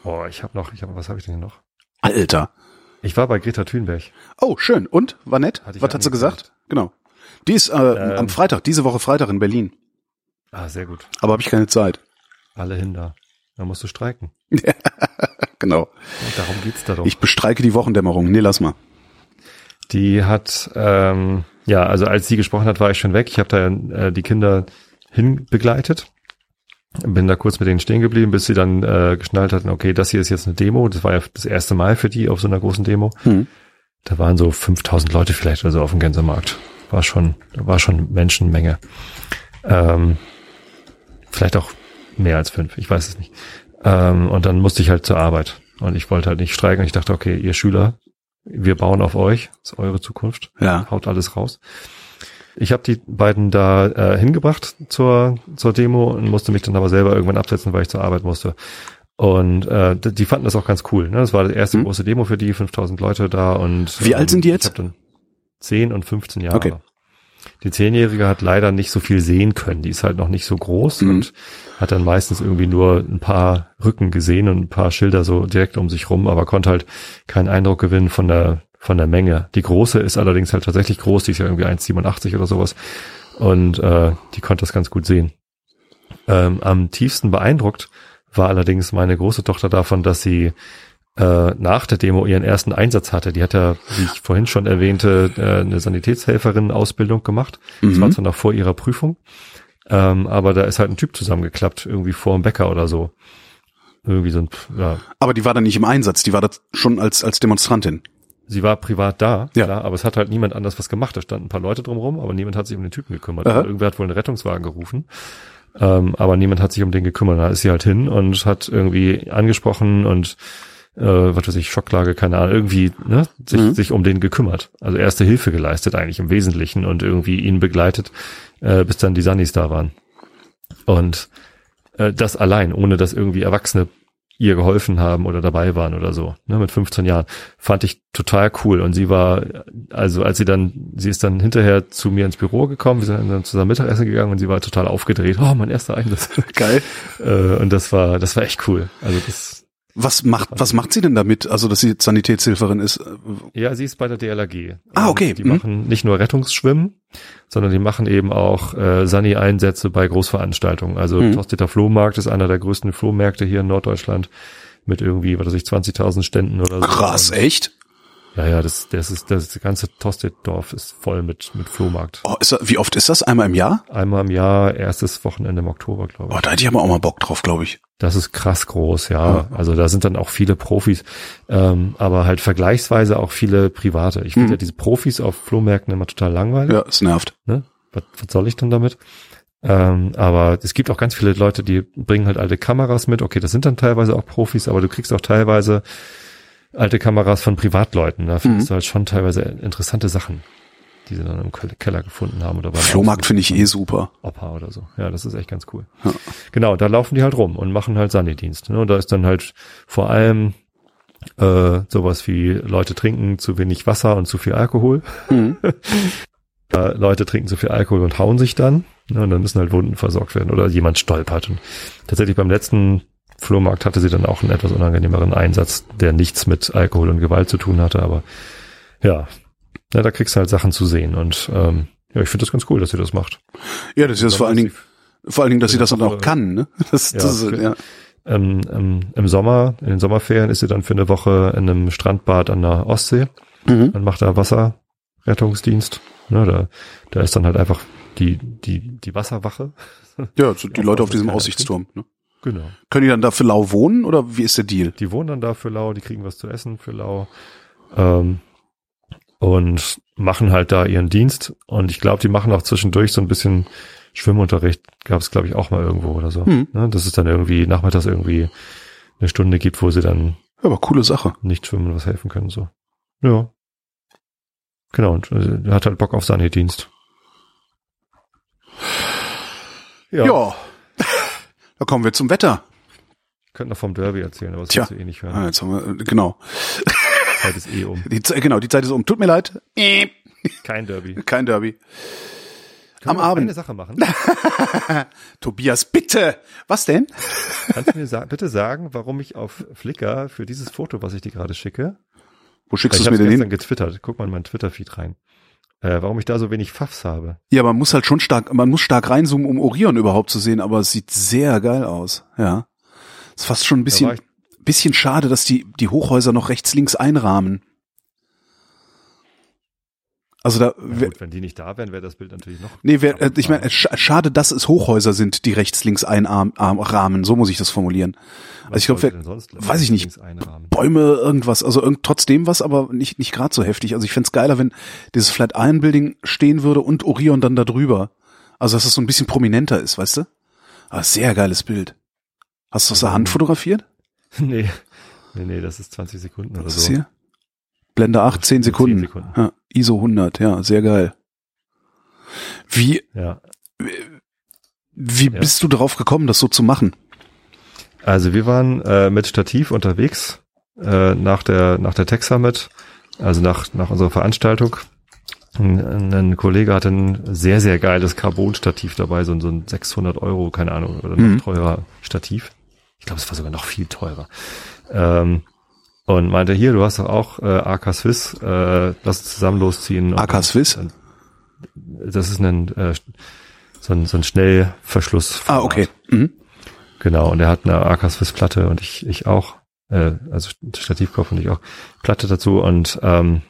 [SPEAKER 2] Boah, ich habe noch, ich habe, was habe ich denn hier noch?
[SPEAKER 1] Alter.
[SPEAKER 2] Ich war bei Greta Thunberg.
[SPEAKER 1] Oh, schön. Und? War nett? Hat was hat sie gesagt? Genau. Die ist äh, ähm, am Freitag, diese Woche Freitag in Berlin.
[SPEAKER 2] Ah, sehr gut.
[SPEAKER 1] Aber habe ich keine Zeit.
[SPEAKER 2] Alle hin da. Da musst du streiken.
[SPEAKER 1] genau.
[SPEAKER 2] Und darum geht's da doch.
[SPEAKER 1] Ich bestreike die Wochendämmerung. Nee, lass mal.
[SPEAKER 2] Die hat, ähm, ja, also als sie gesprochen hat, war ich schon weg. Ich habe da äh, die Kinder hinbegleitet. Bin da kurz mit denen stehen geblieben, bis sie dann äh, geschnallt hatten, okay, das hier ist jetzt eine Demo. Das war ja das erste Mal für die auf so einer großen Demo.
[SPEAKER 1] Hm.
[SPEAKER 2] Da waren so 5000 Leute vielleicht oder so auf dem Gänsemarkt. War schon, war schon Menschenmenge. Ähm, vielleicht auch mehr als fünf, ich weiß es nicht. Ähm, und dann musste ich halt zur Arbeit. Und ich wollte halt nicht streiken. Ich dachte, okay, ihr Schüler, wir bauen auf euch, das ist eure Zukunft.
[SPEAKER 1] Ja.
[SPEAKER 2] Haut alles raus. Ich habe die beiden da äh, hingebracht zur, zur Demo und musste mich dann aber selber irgendwann absetzen, weil ich zur Arbeit musste. Und äh, die fanden das auch ganz cool. Ne? Das war die erste
[SPEAKER 1] Mhm.
[SPEAKER 2] große Demo für die, 5000 Leute da. und
[SPEAKER 1] Wie alt sind die jetzt?
[SPEAKER 2] Ich hab dann 10 und 15 Jahre.
[SPEAKER 1] Okay.
[SPEAKER 2] Die Zehnjährige hat leider nicht so viel sehen können. Die ist halt noch nicht so groß
[SPEAKER 1] Mhm.
[SPEAKER 2] und hat dann meistens irgendwie nur ein paar Rücken gesehen und ein paar Schilder so direkt um sich rum, aber konnte halt keinen Eindruck gewinnen von der von der Menge. Die große ist allerdings halt tatsächlich groß, die ist ja irgendwie 1,87 oder sowas und äh, die konnte das ganz gut sehen. Ähm, am tiefsten beeindruckt war allerdings meine große Tochter davon, dass sie äh, nach der Demo ihren ersten Einsatz hatte. Die hat ja, wie ich vorhin schon erwähnte, äh, eine Sanitätshelferin-Ausbildung gemacht. Das war
[SPEAKER 1] Mhm.
[SPEAKER 2] zwar noch vor ihrer Prüfung, ähm, aber da ist halt ein Typ zusammengeklappt, irgendwie vor dem Bäcker oder so. Irgendwie so ein, ja,
[SPEAKER 1] Aber die war dann nicht im Einsatz, die war da schon als, als Demonstrantin.
[SPEAKER 2] Sie war privat da,
[SPEAKER 1] Ja.
[SPEAKER 2] klar, aber es hat halt niemand anders was gemacht. Da standen ein paar Leute drumherum, aber niemand hat sich um den Typen gekümmert. Also irgendwer hat wohl einen Rettungswagen gerufen, ähm, aber niemand hat sich um den gekümmert. Da ist sie halt hin und hat irgendwie angesprochen und äh, was weiß ich, Schocklage, keine Ahnung, irgendwie ne, sich,
[SPEAKER 1] Mhm.
[SPEAKER 2] sich um den gekümmert. Also erste Hilfe geleistet eigentlich im Wesentlichen und irgendwie ihn begleitet, äh, bis dann die Sunnis da waren. Und äh, das allein, ohne dass irgendwie Erwachsene ihr geholfen haben oder dabei waren oder so, ne, mit 15 Jahren, fand ich total cool. Und sie war, also als sie dann, sie ist dann hinterher zu mir ins Büro gekommen, wir sind dann zusammen Mittagessen gegangen und sie war total aufgedreht. Oh, mein erster Einsatz.
[SPEAKER 1] Geil.
[SPEAKER 2] äh, und das war, das war echt cool. Also das,
[SPEAKER 1] Was macht, was macht sie denn damit? Also, dass sie Sanitätshilferin ist?
[SPEAKER 2] ja, sie ist bei der DLRG.
[SPEAKER 1] Ah, okay.
[SPEAKER 2] Und Die
[SPEAKER 1] Mhm.
[SPEAKER 2] machen nicht nur Rettungsschwimmen, sondern die machen eben auch äh, Sani-Einsätze bei Großveranstaltungen. Also
[SPEAKER 1] Mhm.
[SPEAKER 2] Tosteter Flohmarkt ist einer der größten Flohmärkte hier in Norddeutschland mit irgendwie, was weiß ich, 20.000 Ständen oder so.
[SPEAKER 1] Krass,
[SPEAKER 2] Und,
[SPEAKER 1] echt?
[SPEAKER 2] ja, ja, das, das ist, das ganze Tostedt-Dorf ist voll mit, mit Flohmarkt.
[SPEAKER 1] Oh, ist das, wie oft ist das? Einmal im Jahr?
[SPEAKER 2] Einmal im Jahr, erstes Wochenende im Oktober, glaube ich.
[SPEAKER 1] Oh, da hätte ich aber auch mal Bock drauf, glaube ich.
[SPEAKER 2] Das ist krass groß, ja. Also da sind dann auch viele Profis, ähm, aber halt vergleichsweise auch viele Private. Ich finde
[SPEAKER 1] Mhm.
[SPEAKER 2] ja diese Profis auf Flohmärkten immer total langweilig.
[SPEAKER 1] Ja, es nervt.
[SPEAKER 2] Ne? Was, was soll ich denn damit? Ähm, aber es gibt auch ganz viele Leute, die bringen halt alte Kameras mit. Okay, das sind dann teilweise auch Profis, aber du kriegst auch teilweise alte Kameras von Privatleuten. Da findest
[SPEAKER 1] Mhm.
[SPEAKER 2] du halt schon teilweise interessante Sachen, die sie dann im Ke- Keller gefunden haben oder beim
[SPEAKER 1] Flohmarkt finde ich eh super.
[SPEAKER 2] Opa oder so. Ja, das ist echt ganz cool.
[SPEAKER 1] Ja.
[SPEAKER 2] Genau, da laufen die halt rum und machen halt Sanidienst. Ne? Und da ist dann halt vor allem äh, sowas wie Leute trinken zu wenig Wasser und zu viel Alkohol.
[SPEAKER 1] Mhm.
[SPEAKER 2] Äh, Leute trinken zu viel Alkohol und hauen sich dann. Ne? Und dann müssen halt Wunden versorgt werden oder jemand stolpert. Und tatsächlich beim letzten Flohmarkt hatte sie dann auch einen etwas unangenehmeren Einsatz, der nichts mit Alkohol und Gewalt zu tun hatte. Aber ja, ja da kriegst du halt Sachen zu sehen. Und ähm, ja, ich finde das ganz cool, dass sie das macht.
[SPEAKER 1] Ja, das ist vor allen Dingen, vor allen Dingen, dass sie das dann auch kann, ne? Das,
[SPEAKER 2] Ja,
[SPEAKER 1] das ist, ja.
[SPEAKER 2] ähm, ähm, im Sommer, in den Sommerferien ist sie dann für eine Woche in einem Strandbad an der Ostsee
[SPEAKER 1] Mhm.
[SPEAKER 2] und macht da Wasserrettungsdienst. Ne, da, da ist dann halt einfach die, die, die Wasserwache.
[SPEAKER 1] Ja, so die
[SPEAKER 2] Ja,
[SPEAKER 1] Leute auf diesem Aussichtsturm. Ne?
[SPEAKER 2] Genau.
[SPEAKER 1] Können die dann da für lau wohnen oder wie ist der Deal?
[SPEAKER 2] Die wohnen dann da für lau, die kriegen was zu essen für lau. Ähm, und machen halt da ihren Dienst. Und ich glaube, die machen auch zwischendurch so ein bisschen Schwimmunterricht. Gab es, glaube ich, auch mal irgendwo oder so.
[SPEAKER 1] Hm.
[SPEAKER 2] Ne, dass es dann irgendwie nachmittags irgendwie eine Stunde gibt, wo sie dann
[SPEAKER 1] Ja, aber coole Sache.
[SPEAKER 2] nicht schwimmen was helfen können, so. Ja. Genau, und äh, er hat halt Bock auf Sani-Dienst.
[SPEAKER 1] Ja. Da kommen wir zum Wetter.
[SPEAKER 2] Ich könnte noch vom Derby erzählen, aber das
[SPEAKER 1] Tja.
[SPEAKER 2] willst du eh nicht hören.
[SPEAKER 1] Ah, jetzt haben wir, äh, genau.
[SPEAKER 2] Zeit ist eh um.
[SPEAKER 1] Die, genau, die Zeit ist um. Tut mir leid.
[SPEAKER 2] Kein Derby.
[SPEAKER 1] Kein Derby.
[SPEAKER 2] Können
[SPEAKER 1] Am
[SPEAKER 2] wir
[SPEAKER 1] Abend.
[SPEAKER 2] Eine Sache machen.
[SPEAKER 1] Tobias, bitte. Was denn?
[SPEAKER 2] Kannst du mir sa bitte sagen, warum ich auf Flickr für dieses Foto, was ich dir gerade schicke,
[SPEAKER 1] Wo schickst
[SPEAKER 2] ich
[SPEAKER 1] du es mir denn hin?
[SPEAKER 2] getwittert, guck mal in meinen Twitter-Feed rein, äh, warum ich da so wenig Pfaffs habe.
[SPEAKER 1] Ja, man muss halt schon stark, man muss stark reinzoomen, um Orion überhaupt zu sehen, aber es sieht sehr geil aus. Ja. Ist fast schon ein
[SPEAKER 2] Da
[SPEAKER 1] bisschen,
[SPEAKER 2] war ich,
[SPEAKER 1] bisschen schade, dass die, die Hochhäuser noch rechts, links einrahmen. Also da,
[SPEAKER 2] ja, gut, wenn die nicht da wären, wäre das Bild natürlich noch.
[SPEAKER 1] Nee, wär, äh, ich meine, schade, dass es Hochhäuser sind, die rechts links einrahmen. So muss ich das formulieren. Was also ich glaube, weiß ich nicht, Bäume, irgendwas, also irgend, trotzdem was, aber nicht nicht gerade so heftig. Also ich fände geiler, wenn dieses Flat Iron Building stehen würde und Orion dann da drüber. Also dass es so ein bisschen prominenter ist, weißt du? Aber ah, sehr geiles Bild. Hast du das aus Hand fotografiert?
[SPEAKER 2] Nee. Nee, nee, das ist 20 Sekunden oder
[SPEAKER 1] Was
[SPEAKER 2] so.
[SPEAKER 1] Ist hier? Blende 8, 10 Sekunden. 10 Sekunden. Ja, ISO 100, ja, sehr geil. Wie,
[SPEAKER 2] ja.
[SPEAKER 1] wie ja. bist du darauf gekommen, das so zu machen?
[SPEAKER 2] Also wir waren äh, mit Stativ unterwegs äh, nach der nach der Tech Summit, also nach nach unserer Veranstaltung. Ein, ein Kollege hatte ein sehr sehr geiles Carbon-Stativ dabei, so ein, so ein 600 Euro, keine Ahnung, oder noch mhm. teurer Stativ. Ich glaube, es war sogar noch viel teurer. Ähm, und meinte, hier, du hast doch auch äh, AK Swiss, äh, lass uns zusammen losziehen.
[SPEAKER 1] AK Swiss?
[SPEAKER 2] Das ist ein, äh, so ein, so ein Schnellverschluss.
[SPEAKER 1] Ah, okay. Mhm.
[SPEAKER 2] Genau, und er hat eine AK Swiss Platte und ich, ich auch, äh, also Stativkopf und ich auch Platte dazu und ähm,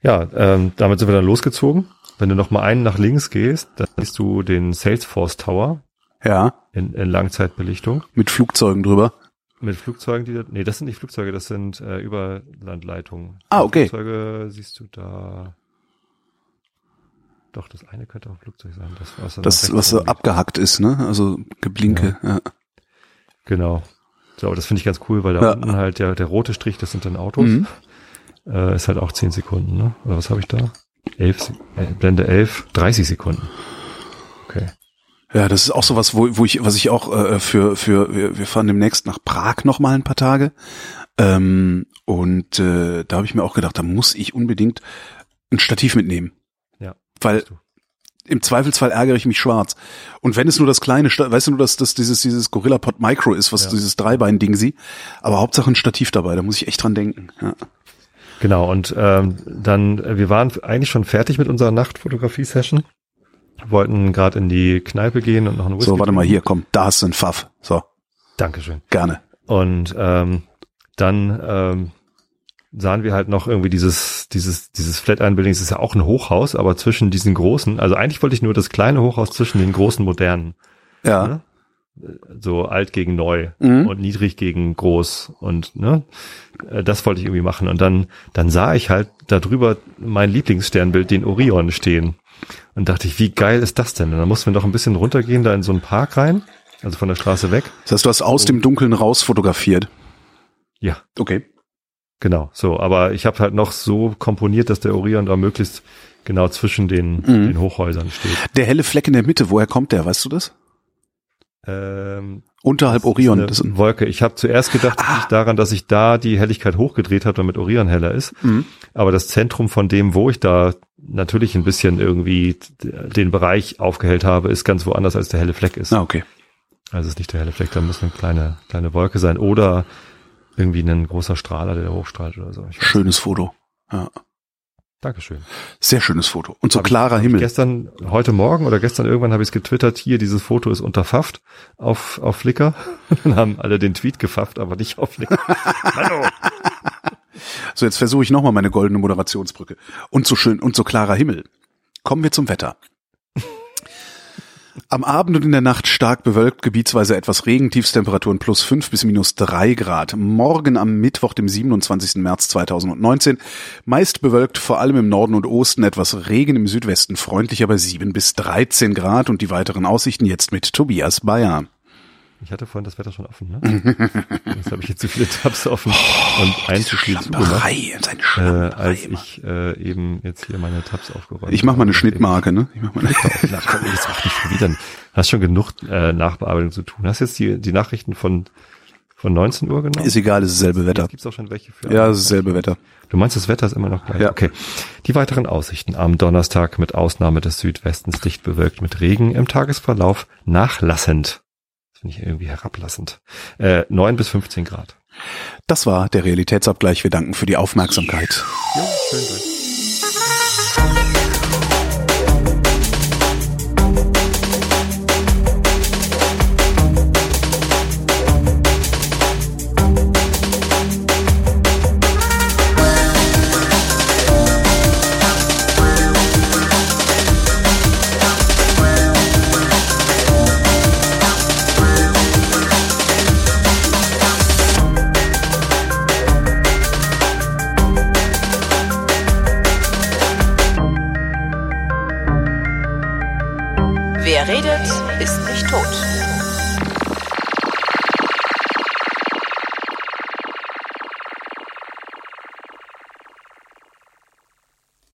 [SPEAKER 2] ja, ähm, damit sind wir dann losgezogen. Wenn du noch mal einen nach links gehst, dann siehst du den Salesforce Tower.
[SPEAKER 1] Ja.
[SPEAKER 2] In, in Langzeitbelichtung.
[SPEAKER 1] Mit Flugzeugen drüber.
[SPEAKER 2] Mit Flugzeugen, die da, nee, das sind nicht Flugzeuge, das sind äh, Überlandleitungen.
[SPEAKER 1] Ah, okay.
[SPEAKER 2] Flugzeuge siehst du da. Doch, das eine könnte auch ein Flugzeug sein. Das,
[SPEAKER 1] was, das, was so abgehackt ist, ne? Also Geblinke, ja. ja.
[SPEAKER 2] Genau. So, aber das finde ich ganz cool, weil da ja. unten halt der, der rote Strich, das sind dann Autos. Mhm. Äh, ist halt auch 10 Sekunden, ne? Oder was habe ich da? 11, äh, Blende 11, 30 Sekunden. Okay.
[SPEAKER 1] Ja, das ist auch sowas, wo, wo ich, was ich auch äh, für, für, wir, wir fahren demnächst nach Prag noch mal ein paar Tage. Ähm, und äh, da habe ich mir auch gedacht, da muss ich unbedingt ein Stativ mitnehmen.
[SPEAKER 2] Ja.
[SPEAKER 1] Weil im Zweifelsfall ärgere ich mich schwarz. Und wenn es nur das kleine, weißt du nur, dass das dieses, dieses Gorilla Pod Micro ist, was ja. dieses Dreibein-Ding sie, aber Hauptsache ein Stativ dabei, da muss ich echt dran denken. Ja.
[SPEAKER 2] Genau, und ähm, dann, äh, wir waren eigentlich schon fertig mit unserer Nachtfotografie-Session wollten gerade in die Kneipe gehen und noch einen
[SPEAKER 1] Whisky So, warte mal hier, komm, da hast du einen Pfaff. So.
[SPEAKER 2] Dankeschön.
[SPEAKER 1] Gerne.
[SPEAKER 2] Und ähm, dann ähm, sahen wir halt noch irgendwie dieses, dieses, dieses Flat-Iron-Building, das ist ja auch ein Hochhaus, aber zwischen diesen großen, also eigentlich wollte ich nur das kleine Hochhaus zwischen den großen modernen.
[SPEAKER 1] Ja. Ne?
[SPEAKER 2] So alt gegen neu mhm. und niedrig gegen groß und ne, äh, das wollte ich irgendwie machen. Und dann, dann sah ich halt darüber mein Lieblingssternbild, den Orion stehen. Und dachte ich, wie geil ist das denn? Und dann mussten wir noch ein bisschen runtergehen, da in so einen Park rein, also von der Straße weg.
[SPEAKER 1] Das heißt, du hast aus dem Dunkeln raus fotografiert?
[SPEAKER 2] Ja.
[SPEAKER 1] Okay.
[SPEAKER 2] Genau, so. Aber ich habe halt noch so komponiert, dass der Orion da möglichst genau zwischen den, mhm. den Hochhäusern steht.
[SPEAKER 1] Der helle Fleck in der Mitte, woher kommt der? Weißt du das?
[SPEAKER 2] Ähm,
[SPEAKER 1] Unterhalb das Orion.
[SPEAKER 2] Ist eine Wolke. Ich habe zuerst gedacht ah. daran, dass ich da die Helligkeit hochgedreht habe, damit Orion heller ist. Mhm. Aber das Zentrum von dem, wo ich da natürlich ein bisschen irgendwie den Bereich aufgehellt habe, ist ganz woanders als der helle Fleck ist.
[SPEAKER 1] Ah, okay.
[SPEAKER 2] Also es ist nicht der helle Fleck, da muss eine kleine, kleine Wolke sein oder irgendwie ein großer Strahler, der hochstrahlt oder so.
[SPEAKER 1] Schönes Foto. Ja.
[SPEAKER 2] Dankeschön.
[SPEAKER 1] Sehr schönes Foto. Und so hab klarer ich, Himmel.
[SPEAKER 2] Gestern, heute Morgen oder gestern irgendwann habe ich es getwittert, hier, dieses Foto ist unterfafft auf, auf Flickr. Dann haben alle den Tweet gefafft, aber nicht auf Flickr. Hallo.
[SPEAKER 1] So, jetzt versuche ich nochmal meine goldene Moderationsbrücke. Und so schön und so klarer Himmel. Kommen wir zum Wetter. Am Abend und in der Nacht stark bewölkt, gebietsweise etwas Regen, Tiefstemperaturen plus fünf bis minus drei Grad. Morgen am Mittwoch, dem 27. März 2019, meist bewölkt, vor allem im Norden und Osten etwas Regen, im Südwesten freundlicher bei sieben bis dreizehn Grad und die weiteren Aussichten jetzt mit Tobias Bayer.
[SPEAKER 2] Ich hatte vorhin das Wetter schon offen, ne? Jetzt habe ich jetzt zu viele Tabs offen oh, und ein zu viel zugemacht, äh, als ich äh, eben jetzt hier meine Tabs aufgeräumt
[SPEAKER 1] Ich mache mal eine Schnittmarke, ne? Ich mach mal eine
[SPEAKER 2] Na, komm, jetzt mach nicht schon wieder. Hast schon genug äh, Nachbearbeitung zu tun. Hast jetzt die, die Nachrichten von von 19 Uhr genommen?
[SPEAKER 1] Ist egal, ist dasselbe Wetter.
[SPEAKER 2] Jetzt gibt's auch schon welche für.
[SPEAKER 1] Ja, ist dasselbe Wetter.
[SPEAKER 2] Du meinst, das Wetter ist immer noch gleich?
[SPEAKER 1] Ja.
[SPEAKER 2] Okay. Die weiteren Aussichten am Donnerstag mit Ausnahme des Südwestens dicht bewölkt mit Regen im Tagesverlauf nachlassend finde ich irgendwie herablassend. Äh, 9 bis 15 Grad.
[SPEAKER 1] Das war der Realitätsabgleich. Wir danken für die Aufmerksamkeit. Ja, schön. Dank.